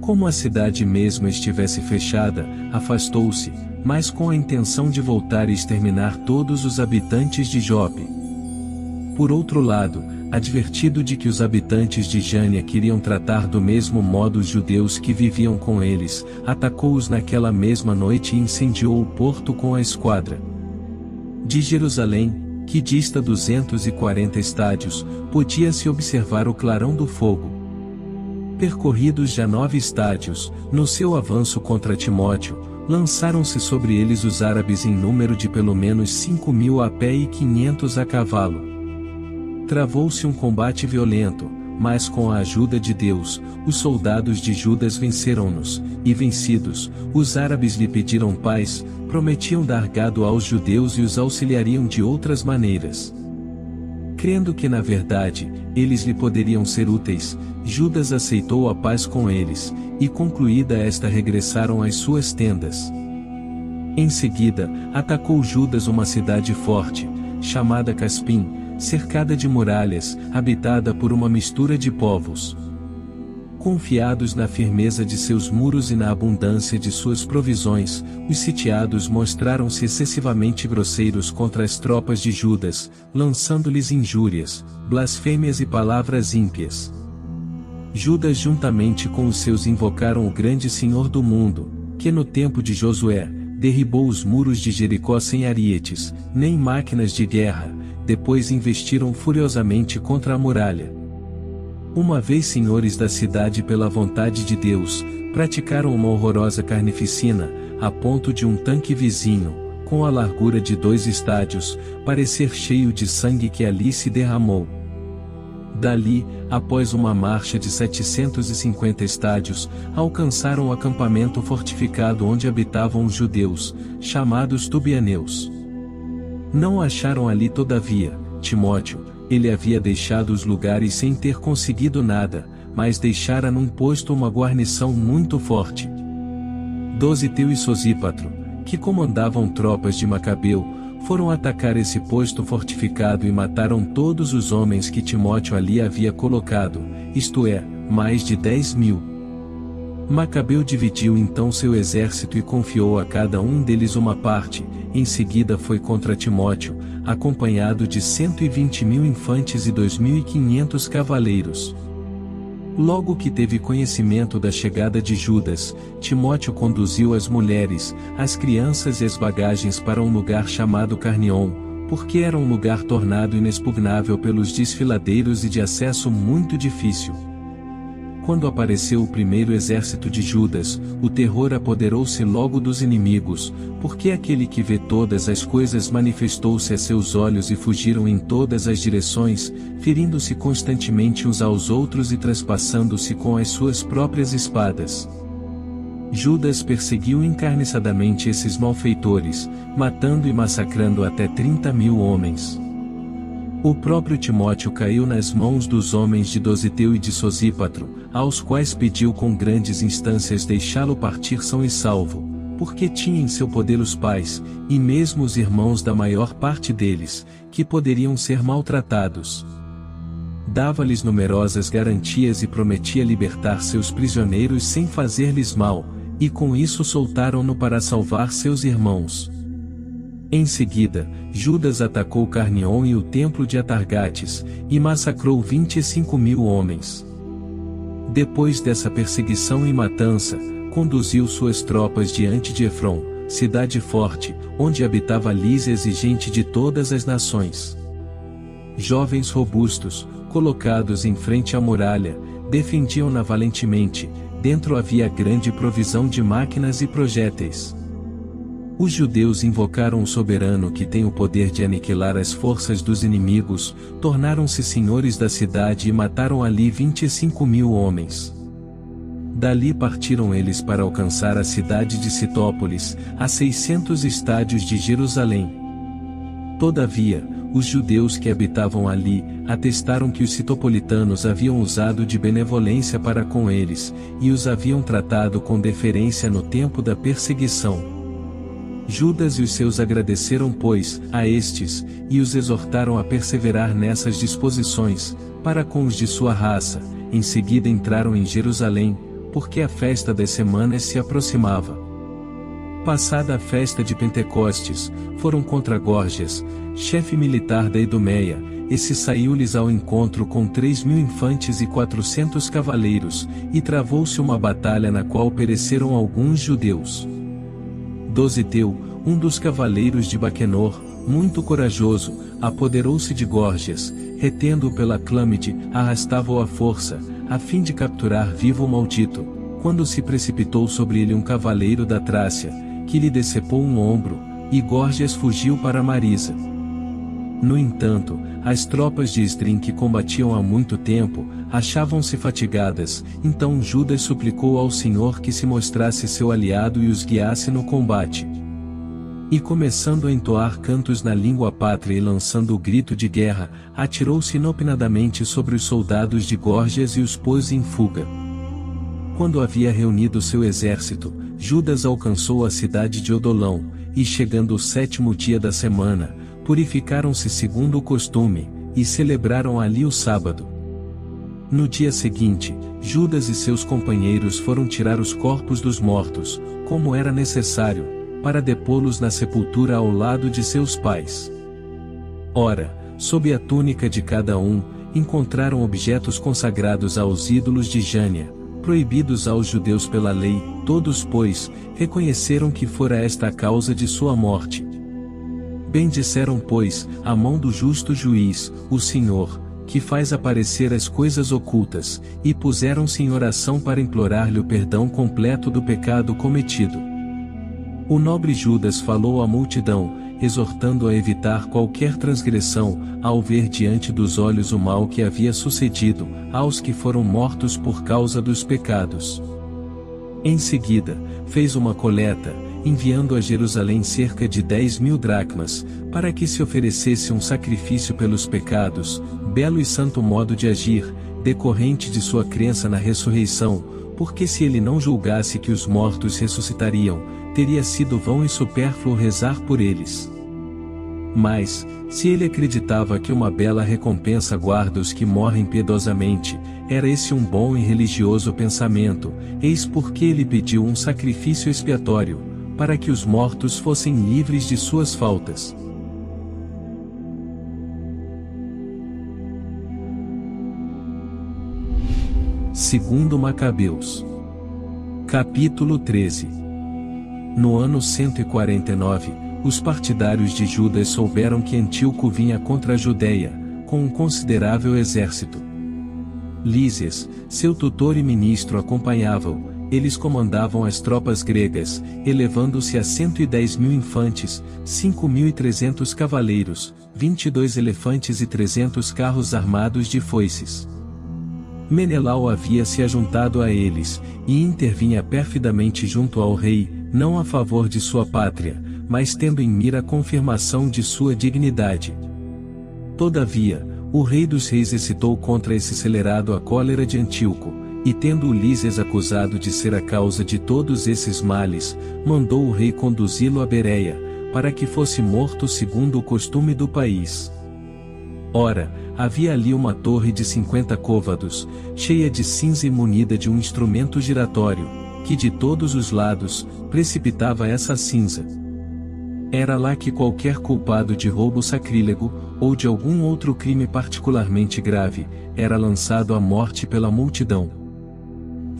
Como a cidade mesmo estivesse fechada, afastou-se, mas com a intenção de voltar e exterminar todos os habitantes de Jope. Por outro lado, advertido de que os habitantes de Jânia queriam tratar do mesmo modo os judeus que viviam com eles, atacou-os naquela mesma noite e incendiou o porto com a esquadra. De Jerusalém, que dista 240 estádios, podia-se observar o clarão do fogo. Percorridos já nove estádios, no seu avanço contra Timóteo, lançaram-se sobre eles os árabes em número de pelo menos cinco mil a pé e quinhentos a cavalo. Travou-se um combate violento, mas com a ajuda de Deus, os soldados de Judas venceram-nos, e vencidos, os árabes lhe pediram paz, prometiam dar gado aos judeus e os auxiliariam de outras maneiras. Crendo que na verdade, eles lhe poderiam ser úteis, Judas aceitou a paz com eles, e concluída esta regressaram às suas tendas. Em seguida, atacou Judas uma cidade forte, chamada Caspim, cercada de muralhas, habitada por uma mistura de povos. Confiados na firmeza de seus muros e na abundância de suas provisões, os sitiados mostraram-se excessivamente grosseiros contra as tropas de Judas, lançando-lhes injúrias, blasfêmias e palavras ímpias. Judas juntamente com os seus invocaram o grande Senhor do mundo, que no tempo de Josué, derribou os muros de Jericó sem arietes, nem máquinas de guerra, depois investiram furiosamente contra a muralha. Uma vez senhores da cidade pela vontade de Deus, praticaram uma horrorosa carnificina, a ponto de um tanque vizinho, com a largura de dois estádios, parecer cheio de sangue que ali se derramou. Dali, após uma marcha de 750 estádios, alcançaram o acampamento fortificado onde habitavam os judeus, chamados Tubianeus. Não acharam ali todavia, Timóteo, ele havia deixado os lugares sem ter conseguido nada, mas deixara num posto uma guarnição muito forte. Dositeu e Sosípatro, que comandavam tropas de Macabeu, foram atacar esse posto fortificado e mataram todos os homens que Timóteo ali havia colocado, isto é, mais de dez mil. Macabeu dividiu então seu exército e confiou a cada um deles uma parte, em seguida foi contra Timóteo, acompanhado de 120 mil infantes e 2.500 cavaleiros. Logo que teve conhecimento da chegada de Judas, Timóteo conduziu as mulheres, as crianças e as bagagens para um lugar chamado Carnion, porque era um lugar tornado inexpugnável pelos desfiladeiros e de acesso muito difícil. Quando apareceu o primeiro exército de Judas, o terror apoderou-se logo dos inimigos, porque aquele que vê todas as coisas manifestou-se a seus olhos e fugiram em todas as direções, ferindo-se constantemente uns aos outros e traspassando-se com as suas próprias espadas. Judas perseguiu encarniçadamente esses malfeitores, matando e massacrando até 30 mil homens. O próprio Timóteo caiu nas mãos dos homens de Dositeu e de Sosípatro, aos quais pediu com grandes instâncias deixá-lo partir são e salvo, porque tinha em seu poder os pais, e mesmo os irmãos da maior parte deles, que poderiam ser maltratados. Dava-lhes numerosas garantias e prometia libertar seus prisioneiros sem fazer-lhes mal, e com isso soltaram-no para salvar seus irmãos. Em seguida, Judas atacou Carnion e o templo de Atargates, e massacrou 25 mil homens. Depois dessa perseguição e matança, conduziu suas tropas diante de Efron, cidade forte, onde habitava Lísias e gente de todas as nações. Jovens robustos, colocados em frente à muralha, defendiam-na valentemente, dentro havia grande provisão de máquinas e projéteis. Os judeus invocaram o soberano que tem o poder de aniquilar as forças dos inimigos, tornaram-se senhores da cidade e mataram ali 25 mil homens. Dali partiram eles para alcançar a cidade de Citópolis, a 600 estádios de Jerusalém. Todavia, os judeus que habitavam ali, atestaram que os citopolitanos haviam usado de benevolência para com eles, e os haviam tratado com deferência no tempo da perseguição. Judas e os seus agradeceram, pois, a estes, e os exortaram a perseverar nessas disposições, para com os de sua raça, em seguida entraram em Jerusalém, porque a festa das semanas se aproximava. Passada a festa de Pentecostes, foram contra Gorgias, chefe militar da Idumeia, esse saiu-lhes ao encontro com três mil infantes e quatrocentos cavaleiros, e travou-se uma batalha na qual pereceram alguns judeus. Dositeu, um dos cavaleiros de Baquenor, muito corajoso, apoderou-se de Gorgias, retendo-o pela clâmide, arrastava-o à força, a fim de capturar vivo o maldito, quando se precipitou sobre ele um cavaleiro da Trácia, que lhe decepou um ombro, e Gorgias fugiu para Marisa. No entanto, as tropas de Estrim que combatiam há muito tempo, achavam-se fatigadas, então Judas suplicou ao Senhor que se mostrasse seu aliado e os guiasse no combate. E começando a entoar cantos na língua pátria e lançando o grito de guerra, atirou-se inopinadamente sobre os soldados de Górgias e os pôs em fuga. Quando havia reunido seu exército, Judas alcançou a cidade de Odolão, e chegando o sétimo dia da semana, purificaram-se segundo o costume, e celebraram ali o sábado. No dia seguinte, Judas e seus companheiros foram tirar os corpos dos mortos, como era necessário, para depô-los na sepultura ao lado de seus pais. Ora, sob a túnica de cada um, encontraram objetos consagrados aos ídolos de Jânia, proibidos aos judeus pela lei, todos, pois, reconheceram que fora esta a causa de sua morte, Bendisseram, pois, a mão do justo juiz, o Senhor, que faz aparecer as coisas ocultas, e puseram-se em oração para implorar-lhe o perdão completo do pecado cometido. O nobre Judas falou à multidão, exortando a evitar qualquer transgressão, ao ver diante dos olhos o mal que havia sucedido, aos que foram mortos por causa dos pecados. Em seguida, fez uma coleta, enviando a Jerusalém cerca de dez mil dracmas, para que se oferecesse um sacrifício pelos pecados, belo e santo modo de agir, decorrente de sua crença na ressurreição, porque se ele não julgasse que os mortos ressuscitariam, teria sido vão e supérfluo rezar por eles. Mas, se ele acreditava que uma bela recompensa guarda os que morrem piedosamente, era esse um bom e religioso pensamento, eis porque ele pediu um sacrifício expiatório, para que os mortos fossem livres de suas faltas. Segundo Macabeus. Capítulo 13. No ano 149, os partidários de Judas souberam que Antíoco vinha contra a Judéia, com um considerável exército. Lísias, seu tutor e ministro acompanhavam, eles comandavam as tropas gregas, elevando-se a 110 mil infantes, 5.300 cavaleiros, 22 elefantes e 300 carros armados de foices. Menelau havia se ajuntado a eles, e intervinha perfidamente junto ao rei, não a favor de sua pátria, mas tendo em mira a confirmação de sua dignidade. Todavia, o rei dos reis excitou contra esse acelerado a cólera de Antíoco, e tendo Ulisses acusado de ser a causa de todos esses males, mandou o rei conduzi-lo a Bereia, para que fosse morto segundo o costume do país. Ora, havia ali uma torre de cinquenta côvados, cheia de cinza e munida de um instrumento giratório, que de todos os lados, precipitava essa cinza. Era lá que qualquer culpado de roubo sacrílego, ou de algum outro crime particularmente grave, era lançado à morte pela multidão.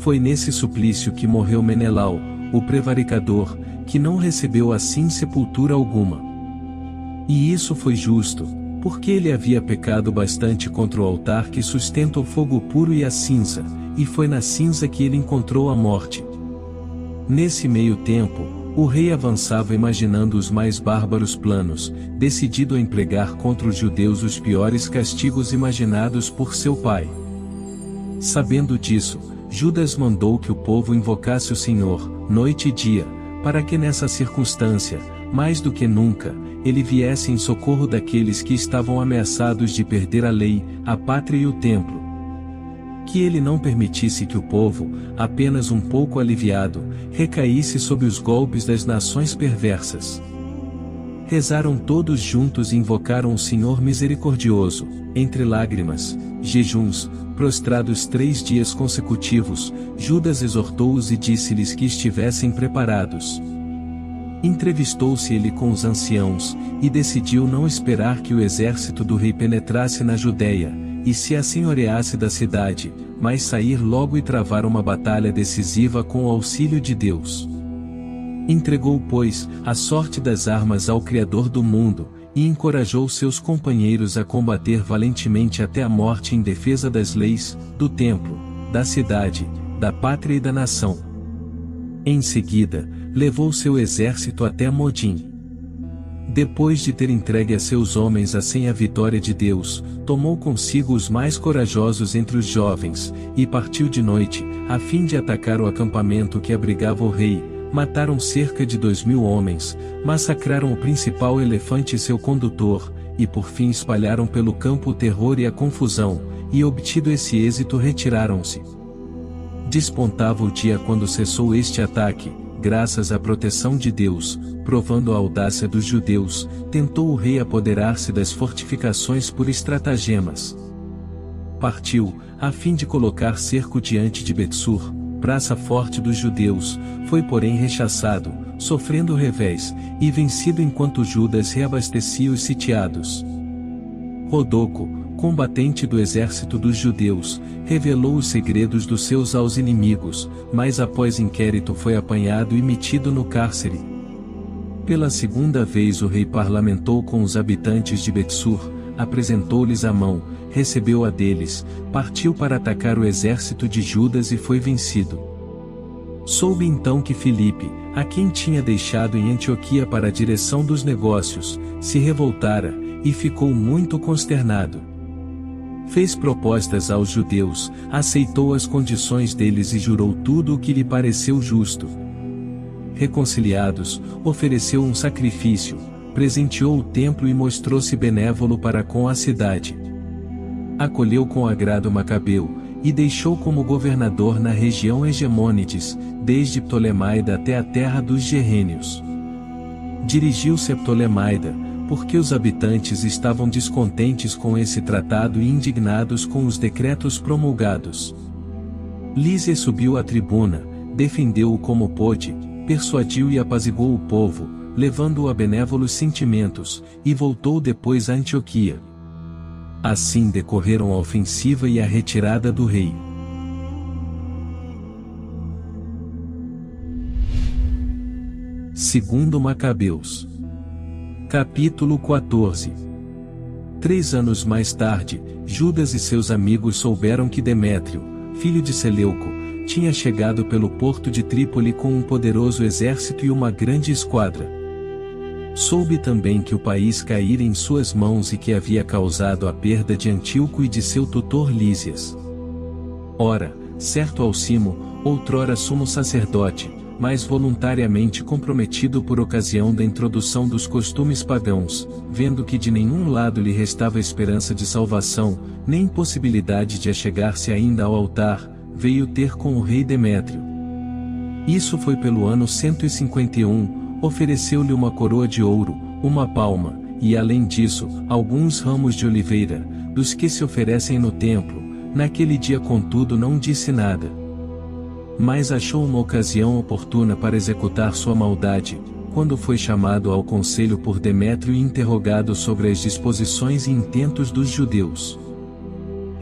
Foi nesse suplício que morreu Menelau, o prevaricador, que não recebeu assim sepultura alguma. E isso foi justo, porque ele havia pecado bastante contra o altar que sustenta o fogo puro e a cinza, e foi na cinza que ele encontrou a morte. Nesse meio tempo, o rei avançava imaginando os mais bárbaros planos, decidido a empregar contra os judeus os piores castigos imaginados por seu pai. Sabendo disso, Judas mandou que o povo invocasse o Senhor, noite e dia, para que nessa circunstância, mais do que nunca, ele viesse em socorro daqueles que estavam ameaçados de perder a lei, a pátria e o templo. Que ele não permitisse que o povo, apenas um pouco aliviado, recaísse sob os golpes das nações perversas. Rezaram todos juntos e invocaram o Senhor misericordioso, entre lágrimas, jejuns, prostrados três dias consecutivos, Judas exortou-os e disse-lhes que estivessem preparados. Entrevistou-se ele com os anciãos, e decidiu não esperar que o exército do rei penetrasse na Judéia, e se assenhoreasse da cidade, mas sair logo e travar uma batalha decisiva com o auxílio de Deus. Entregou, pois, a sorte das armas ao Criador do mundo, e encorajou seus companheiros a combater valentemente até a morte em defesa das leis, do templo, da cidade, da pátria e da nação. Em seguida, levou seu exército até Modim. Depois de ter entregue a seus homens a senha vitória de Deus, tomou consigo os mais corajosos entre os jovens, e partiu de noite, a fim de atacar o acampamento que abrigava o rei, mataram cerca de dois mil homens, massacraram o principal elefante e seu condutor, e por fim espalharam pelo campo o terror e a confusão, e obtido esse êxito retiraram-se. Despontava o dia quando cessou este ataque, graças à proteção de Deus, provando a audácia dos judeus, tentou o rei apoderar-se das fortificações por estratagemas. Partiu, a fim de colocar cerco diante de Betsur, praça forte dos judeus, foi porém rechaçado, sofrendo revés, e vencido enquanto Judas reabastecia os sitiados. Rodoco, combatente do exército dos judeus, revelou os segredos dos seus aos inimigos, mas após inquérito foi apanhado e metido no cárcere. Pela segunda vez o rei parlamentou com os habitantes de Betsur, apresentou-lhes a mão, recebeu a deles, partiu para atacar o exército de Judas e foi vencido. Soube então que Filipe, a quem tinha deixado em Antioquia para a direção dos negócios, se revoltara, e ficou muito consternado. Fez propostas aos judeus, aceitou as condições deles e jurou tudo o que lhe pareceu justo. Reconciliados, ofereceu um sacrifício, presenteou o templo e mostrou-se benévolo para com a cidade. Acolheu com agrado Macabeu, e deixou como governador na região Hegemônides, desde Ptolemaida até a terra dos Gerrênios. Dirigiu-se a Ptolemaida, porque os habitantes estavam descontentes com esse tratado e indignados com os decretos promulgados. Lísia subiu à tribuna, defendeu-o como pôde, persuadiu e apaziguou o povo, levando-o a benévolos sentimentos, e voltou depois a Antioquia. Assim decorreram a ofensiva e a retirada do rei. Segundo Macabeus. Capítulo 14. Três anos mais tarde, Judas e seus amigos souberam que Demétrio, filho de Seleuco, tinha chegado pelo porto de Trípoli com um poderoso exército e uma grande esquadra. Soube também que o país caíra em suas mãos e que havia causado a perda de Antíoco e de seu tutor Lísias. Ora, certo Alcimo, outrora sumo sacerdote, mas voluntariamente comprometido por ocasião da introdução dos costumes pagãos, vendo que de nenhum lado lhe restava esperança de salvação, nem possibilidade de achegar-se ainda ao altar, veio ter com o rei Demétrio. Isso foi pelo ano 151, ofereceu-lhe uma coroa de ouro, uma palma, e além disso, alguns ramos de oliveira, dos que se oferecem no templo, naquele dia contudo não disse nada mas achou uma ocasião oportuna para executar sua maldade, quando foi chamado ao conselho por Demétrio e interrogado sobre as disposições e intentos dos judeus.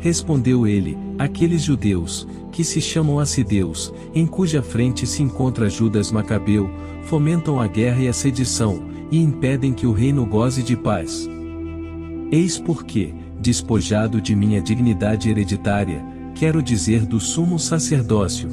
Respondeu ele, aqueles judeus, que se chamam assideus, em cuja frente se encontra Judas Macabeu, fomentam a guerra e a sedição, e impedem que o reino goze de paz. Eis porque, despojado de minha dignidade hereditária, quero dizer do sumo sacerdócio,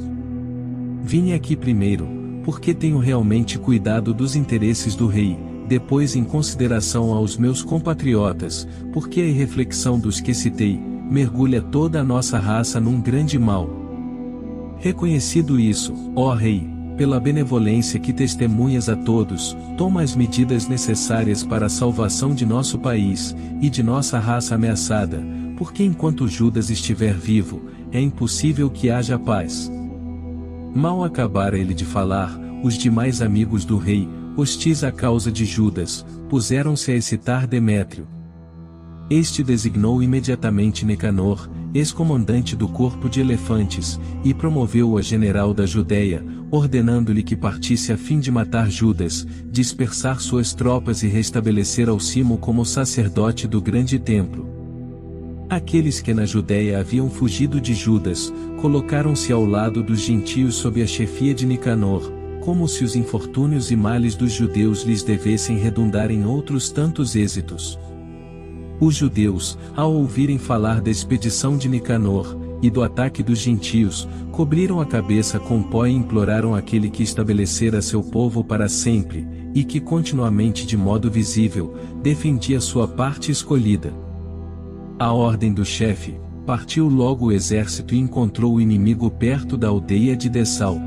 Vim aqui primeiro, porque tenho realmente cuidado dos interesses do rei, depois em consideração aos meus compatriotas, porque a irreflexão dos que citei, mergulha toda a nossa raça num grande mal. Reconhecido isso, ó Rei, pela benevolência que testemunhas a todos, toma as medidas necessárias para a salvação de nosso país, e de nossa raça ameaçada, porque enquanto Judas estiver vivo, é impossível que haja paz. Mal acabara ele de falar, os demais amigos do rei, hostis à causa de Judas, puseram-se a excitar Demétrio. Este designou imediatamente Nicanor, ex-comandante do corpo de elefantes, e promoveu-o a general da Judéia, ordenando-lhe que partisse a fim de matar Judas, dispersar suas tropas e restabelecer Alcimo como sacerdote do grande templo. Aqueles que na Judéia haviam fugido de Judas, colocaram-se ao lado dos gentios sob a chefia de Nicanor, como se os infortúnios e males dos judeus lhes devessem redundar em outros tantos êxitos. Os judeus, ao ouvirem falar da expedição de Nicanor, e do ataque dos gentios, cobriram a cabeça com pó e imploraram aquele que estabelecera seu povo para sempre, e que continuamente de modo visível, defendia sua parte escolhida. A ordem do chefe, partiu logo o exército e encontrou o inimigo perto da aldeia de Dessal.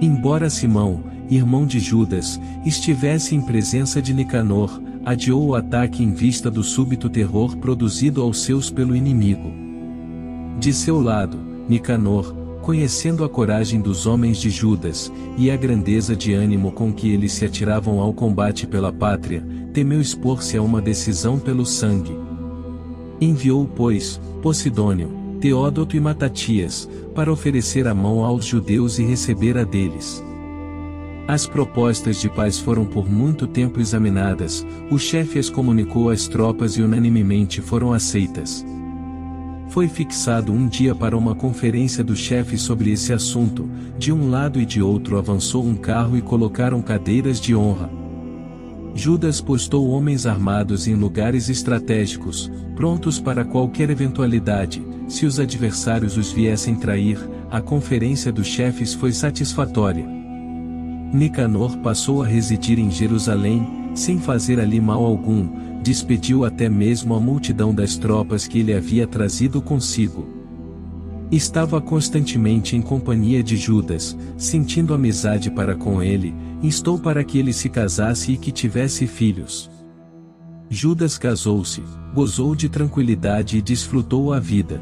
Embora Simão, irmão de Judas, estivesse em presença de Nicanor, adiou o ataque em vista do súbito terror produzido aos seus pelo inimigo. De seu lado, Nicanor, conhecendo a coragem dos homens de Judas, e a grandeza de ânimo com que eles se atiravam ao combate pela pátria, temeu expor-se a uma decisão pelo sangue, Enviou, pois, Posidônio, Teódoto e Matatias, para oferecer a mão aos judeus e receber a deles. As propostas de paz foram por muito tempo examinadas, o chefe as comunicou às tropas e unanimemente foram aceitas. Foi fixado um dia para uma conferência do chefe sobre esse assunto, de um lado e de outro avançou um carro e colocaram cadeiras de honra. Judas postou homens armados em lugares estratégicos, prontos para qualquer eventualidade, se os adversários os viessem trair, a conferência dos chefes foi satisfatória. Nicanor passou a residir em Jerusalém, sem fazer ali mal algum, despediu até mesmo a multidão das tropas que ele havia trazido consigo. Estava constantemente em companhia de Judas, sentindo amizade para com ele, instou para que ele se casasse e que tivesse filhos. Judas casou-se, gozou de tranquilidade e desfrutou a vida.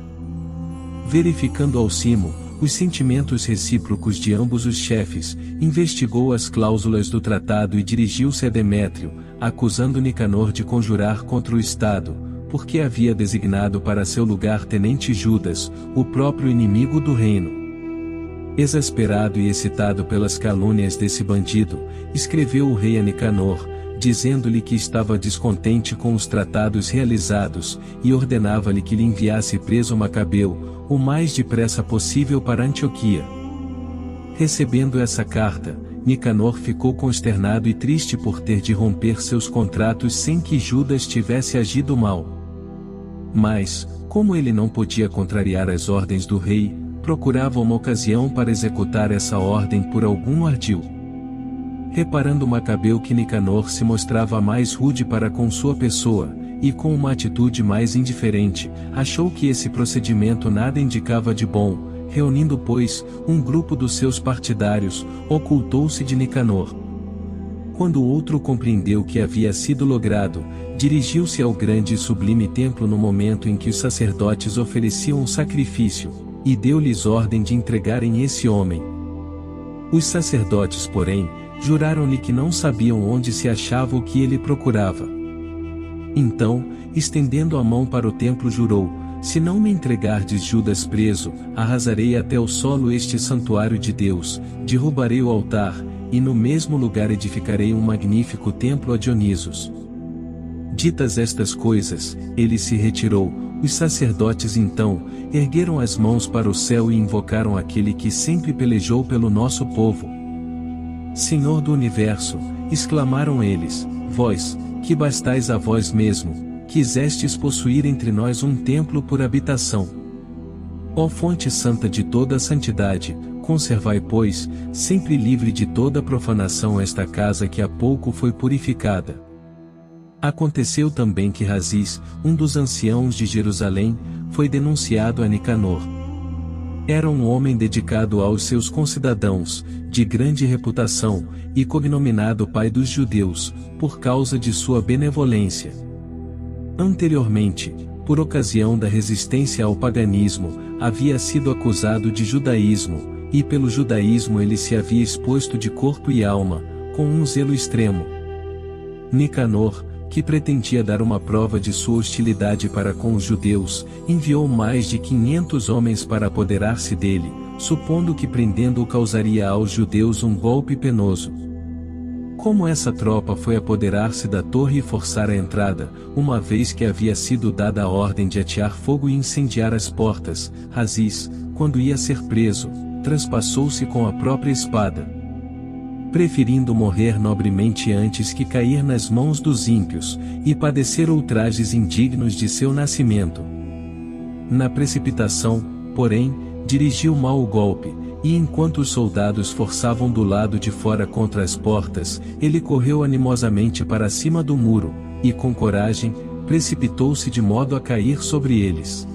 Verificando ao cimo, os sentimentos recíprocos de ambos os chefes, investigou as cláusulas do tratado e dirigiu-se a Demétrio, acusando Nicanor de conjurar contra o Estado, porque havia designado para seu lugar tenente Judas, o próprio inimigo do reino. Exasperado e excitado pelas calúnias desse bandido, escreveu o rei a Nicanor, dizendo-lhe que estava descontente com os tratados realizados, e ordenava-lhe que lhe enviasse preso Macabeu, o mais depressa possível para Antioquia. Recebendo essa carta, Nicanor ficou consternado e triste por ter de romper seus contratos sem que Judas tivesse agido mal. Mas, como ele não podia contrariar as ordens do rei, procurava uma ocasião para executar essa ordem por algum ardil. Reparando Macabeu que Nicanor se mostrava mais rude para com sua pessoa, e com uma atitude mais indiferente, achou que esse procedimento nada indicava de bom, reunindo pois, um grupo dos seus partidários, ocultou-se de Nicanor. Quando o outro compreendeu que havia sido logrado, dirigiu-se ao grande e sublime templo no momento em que os sacerdotes ofereciam um sacrifício, e deu-lhes ordem de entregarem esse homem. Os sacerdotes, porém, juraram-lhe que não sabiam onde se achava o que ele procurava. Então, estendendo a mão para o templo jurou, se não me entregardes Judas preso, arrasarei até o solo este santuário de Deus, derrubarei o altar, e no mesmo lugar edificarei um magnífico templo a Dionisos. Ditas estas coisas, ele se retirou, os sacerdotes então, ergueram as mãos para o céu e invocaram aquele que sempre pelejou pelo nosso povo. Senhor do universo, exclamaram eles, vós, que bastais a vós mesmo, quisestes possuir entre nós um templo por habitação. Ó fonte santa de toda a santidade, conservai, pois, sempre livre de toda profanação esta casa que há pouco foi purificada. Aconteceu também que Razis, um dos anciãos de Jerusalém, foi denunciado a Nicanor. Era um homem dedicado aos seus concidadãos, de grande reputação, e cognominado pai dos judeus, por causa de sua benevolência. Anteriormente, por ocasião da resistência ao paganismo, havia sido acusado de judaísmo, e pelo judaísmo ele se havia exposto de corpo e alma, com um zelo extremo. Nicanor, que pretendia dar uma prova de sua hostilidade para com os judeus, enviou mais de 500 homens para apoderar-se dele, supondo que prendendo-o causaria aos judeus um golpe penoso. Como essa tropa foi apoderar-se da torre e forçar a entrada, uma vez que havia sido dada a ordem de atear fogo e incendiar as portas, Razis, quando ia ser preso, transpassou-se com a própria espada. Preferindo morrer nobremente antes que cair nas mãos dos ímpios, e padecer ultrajes indignos de seu nascimento. Na precipitação, porém, dirigiu mal o golpe, e enquanto os soldados forçavam do lado de fora contra as portas, ele correu animosamente para cima do muro, e com coragem, precipitou-se de modo a cair sobre eles.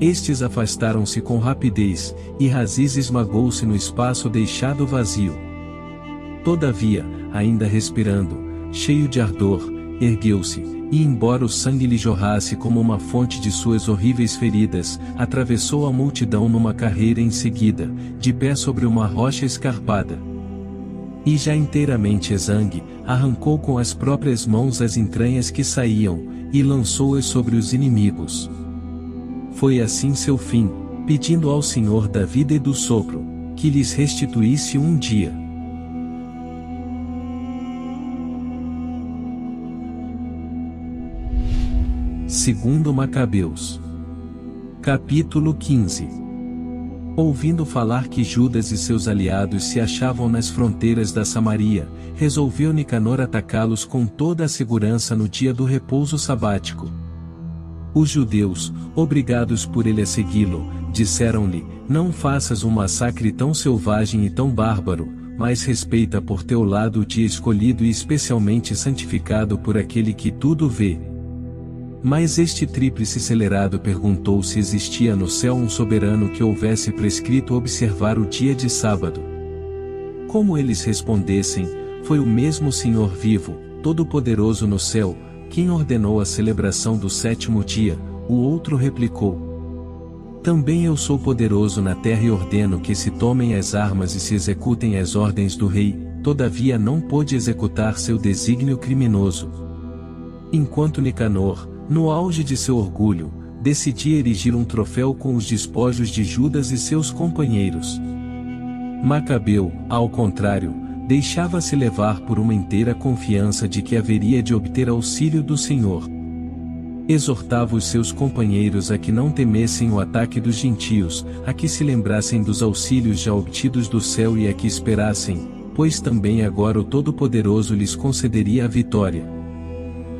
Estes afastaram-se com rapidez, e Raziz esmagou-se no espaço deixado vazio. Todavia, ainda respirando, cheio de ardor, ergueu-se, e embora o sangue lhe jorrasse como uma fonte de suas horríveis feridas, atravessou a multidão numa carreira em seguida, de pé sobre uma rocha escarpada. E já inteiramente exangue, arrancou com as próprias mãos as entranhas que saíam, e lançou-as sobre os inimigos. Foi assim seu fim, pedindo ao Senhor da vida e do sopro, que lhes restituísse um dia. Segundo Macabeus. Capítulo 15. Ouvindo falar que Judas e seus aliados se achavam nas fronteiras da Samaria, resolveu Nicanor atacá-los com toda a segurança no dia do repouso sabático. Os judeus, obrigados por ele a segui-lo, disseram-lhe: Não faças um massacre tão selvagem e tão bárbaro, mas respeita por teu lado o dia escolhido e especialmente santificado por aquele que tudo vê, mas este tríplice celerado perguntou se existia no céu um soberano que houvesse prescrito observar o dia de sábado. Como eles respondessem, foi o mesmo Senhor vivo, todo-poderoso no céu, quem ordenou a celebração do sétimo dia, o outro replicou. Também eu sou poderoso na terra e ordeno que se tomem as armas e se executem as ordens do rei, todavia não pôde executar seu desígnio criminoso. Enquanto Nicanor, no auge de seu orgulho, decidia erigir um troféu com os despojos de Judas e seus companheiros. Macabeu, ao contrário, deixava-se levar por uma inteira confiança de que haveria de obter auxílio do Senhor. Exortava os seus companheiros a que não temessem o ataque dos gentios, a que se lembrassem dos auxílios já obtidos do céu e a que esperassem, pois também agora o Todo-Poderoso lhes concederia a vitória.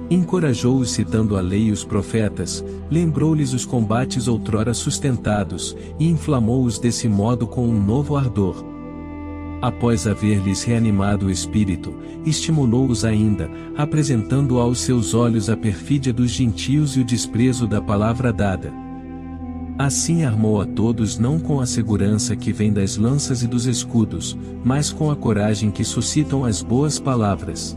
Encorajou-os citando a lei e os profetas, lembrou-lhes os combates outrora sustentados, e inflamou-os desse modo com um novo ardor. Após haver-lhes reanimado o espírito, estimulou-os ainda, apresentando aos seus olhos a perfídia dos gentios e o desprezo da palavra dada. Assim armou a todos não com a segurança que vem das lanças e dos escudos, mas com a coragem que suscitam as boas palavras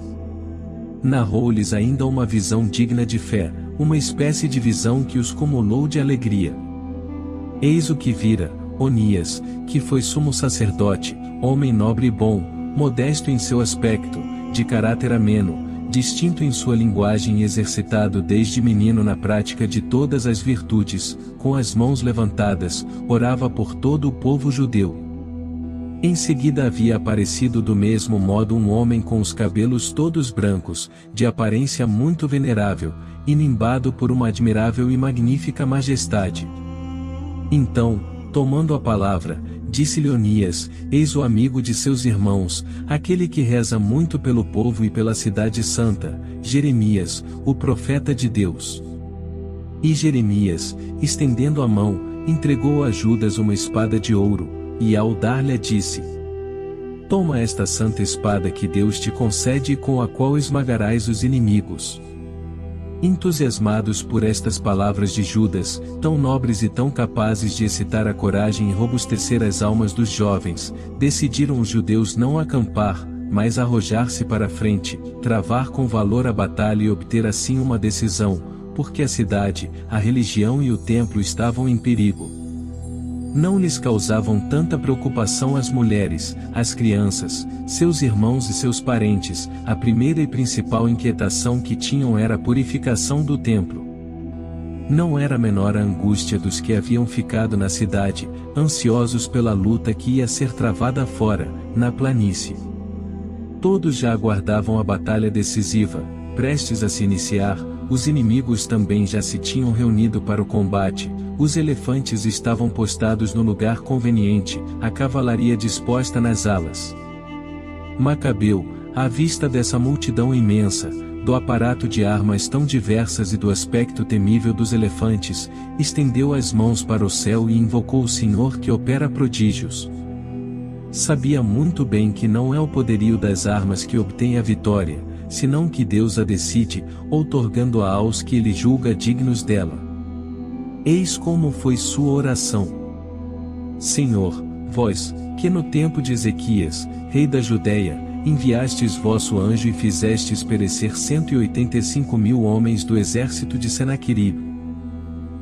narrou-lhes ainda uma visão digna de fé, uma espécie de visão que os cumulou de alegria. Eis o que vira, Onias, que foi sumo sacerdote, homem nobre e bom, modesto em seu aspecto, de caráter ameno, distinto em sua linguagem e exercitado desde menino na prática de todas as virtudes, com as mãos levantadas, orava por todo o povo judeu. Em seguida havia aparecido do mesmo modo um homem com os cabelos todos brancos, de aparência muito venerável, e nimbado por uma admirável e magnífica majestade. Então, tomando a palavra, disse Leonias, eis o amigo de seus irmãos, aquele que reza muito pelo povo e pela cidade santa, Jeremias, o profeta de Deus. E Jeremias, estendendo a mão, entregou a Judas uma espada de ouro, e ao dar-lhe disse: Toma esta santa espada que Deus te concede e com a qual esmagarás os inimigos. Entusiasmados por estas palavras de Judas, tão nobres e tão capazes de excitar a coragem e robustecer as almas dos jovens, decidiram os judeus não acampar, mas arrojar-se para frente, travar com valor a batalha e obter assim uma decisão, porque a cidade, a religião e o templo estavam em perigo. Não lhes causavam tanta preocupação as mulheres, as crianças, seus irmãos e seus parentes, a primeira e principal inquietação que tinham era a purificação do templo. Não era menor a angústia dos que haviam ficado na cidade, ansiosos pela luta que ia ser travada fora, na planície. Todos já aguardavam a batalha decisiva, prestes a se iniciar, os inimigos também já se tinham reunido para o combate, os elefantes estavam postados no lugar conveniente, a cavalaria disposta nas alas. Macabeu, à vista dessa multidão imensa, do aparato de armas tão diversas e do aspecto temível dos elefantes, estendeu as mãos para o céu e invocou o Senhor que opera prodígios. Sabia muito bem que não é o poderio das armas que obtém a vitória, senão que Deus a decide, outorgando-a aos que ele julga dignos dela. Eis como foi sua oração. Senhor, vós, que no tempo de Ezequias, rei da Judéia, enviastes vosso anjo e fizestes perecer cento e oitenta e cinco mil homens do exército de Senaqueribe.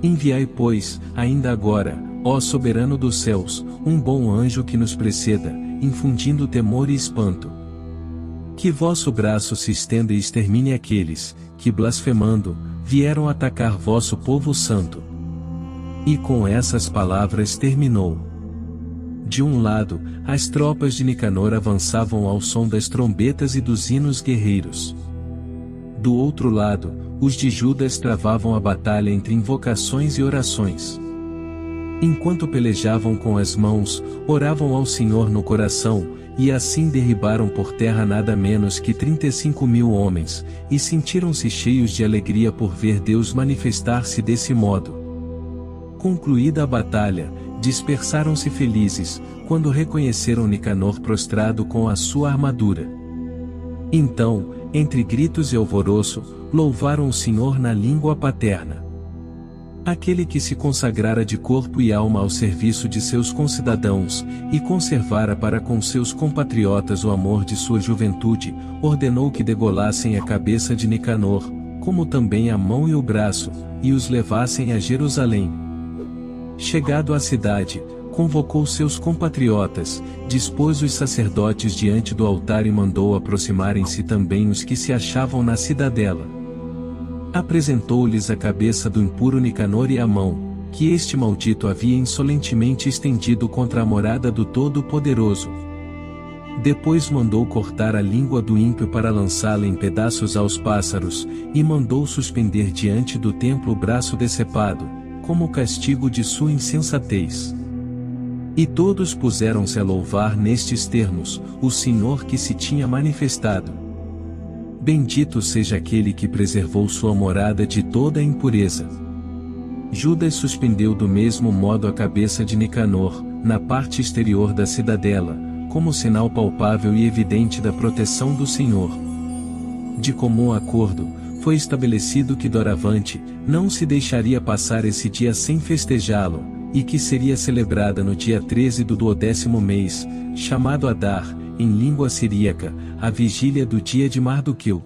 Enviai, pois, ainda agora, ó soberano dos céus, um bom anjo que nos preceda, infundindo temor e espanto que vosso braço se estenda e extermine aqueles, que blasfemando, vieram atacar vosso povo santo. E com essas palavras terminou. De um lado, as tropas de Nicanor avançavam ao som das trombetas e dos hinos guerreiros. Do outro lado, os de Judas travavam a batalha entre invocações e orações. Enquanto pelejavam com as mãos, oravam ao Senhor no coração, e assim derribaram por terra nada menos que 35 mil homens, e sentiram-se cheios de alegria por ver Deus manifestar-se desse modo. Concluída a batalha, dispersaram-se felizes, quando reconheceram Nicanor prostrado com a sua armadura. Então, entre gritos e alvoroço, louvaram o Senhor na língua paterna. Aquele que se consagrara de corpo e alma ao serviço de seus concidadãos, e conservara para com seus compatriotas o amor de sua juventude, ordenou que degolassem a cabeça de Nicanor, como também a mão e o braço, e os levassem a Jerusalém. Chegado à cidade, convocou seus compatriotas, dispôs os sacerdotes diante do altar e mandou aproximarem-se também os que se achavam na cidadela. Apresentou-lhes a cabeça do impuro Nicanor e a mão, que este maldito havia insolentemente estendido contra a morada do Todo-Poderoso. Depois mandou cortar a língua do ímpio para lançá-la em pedaços aos pássaros, e mandou suspender diante do templo o braço decepado, como castigo de sua insensatez. E todos puseram-se a louvar nestes termos, o Senhor que se tinha manifestado. Bendito seja aquele que preservou sua morada de toda a impureza. Judas suspendeu do mesmo modo a cabeça de Nicanor, na parte exterior da cidadela, como sinal palpável e evidente da proteção do Senhor. De comum acordo, foi estabelecido que doravante, não se deixaria passar esse dia sem festejá-lo, e que seria celebrada no dia 13 do duodécimo mês, chamado Adar, em língua siríaca, a vigília do dia de Mardoqueu.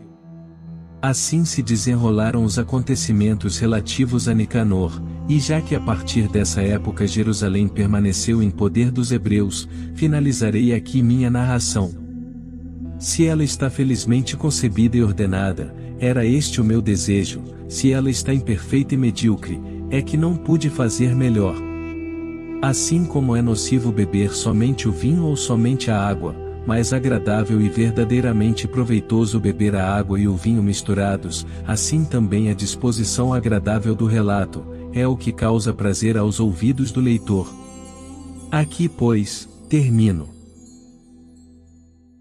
Assim se desenrolaram os acontecimentos relativos a Nicanor, e já que a partir dessa época Jerusalém permaneceu em poder dos hebreus, finalizarei aqui minha narração. Se ela está felizmente concebida e ordenada, era este o meu desejo, se ela está imperfeita e medíocre, é que não pude fazer melhor. Assim como é nocivo beber somente o vinho ou somente a água, mais agradável e verdadeiramente proveitoso beber a água e o vinho misturados, assim também a disposição agradável do relato, é o que causa prazer aos ouvidos do leitor. Aqui, pois, termino.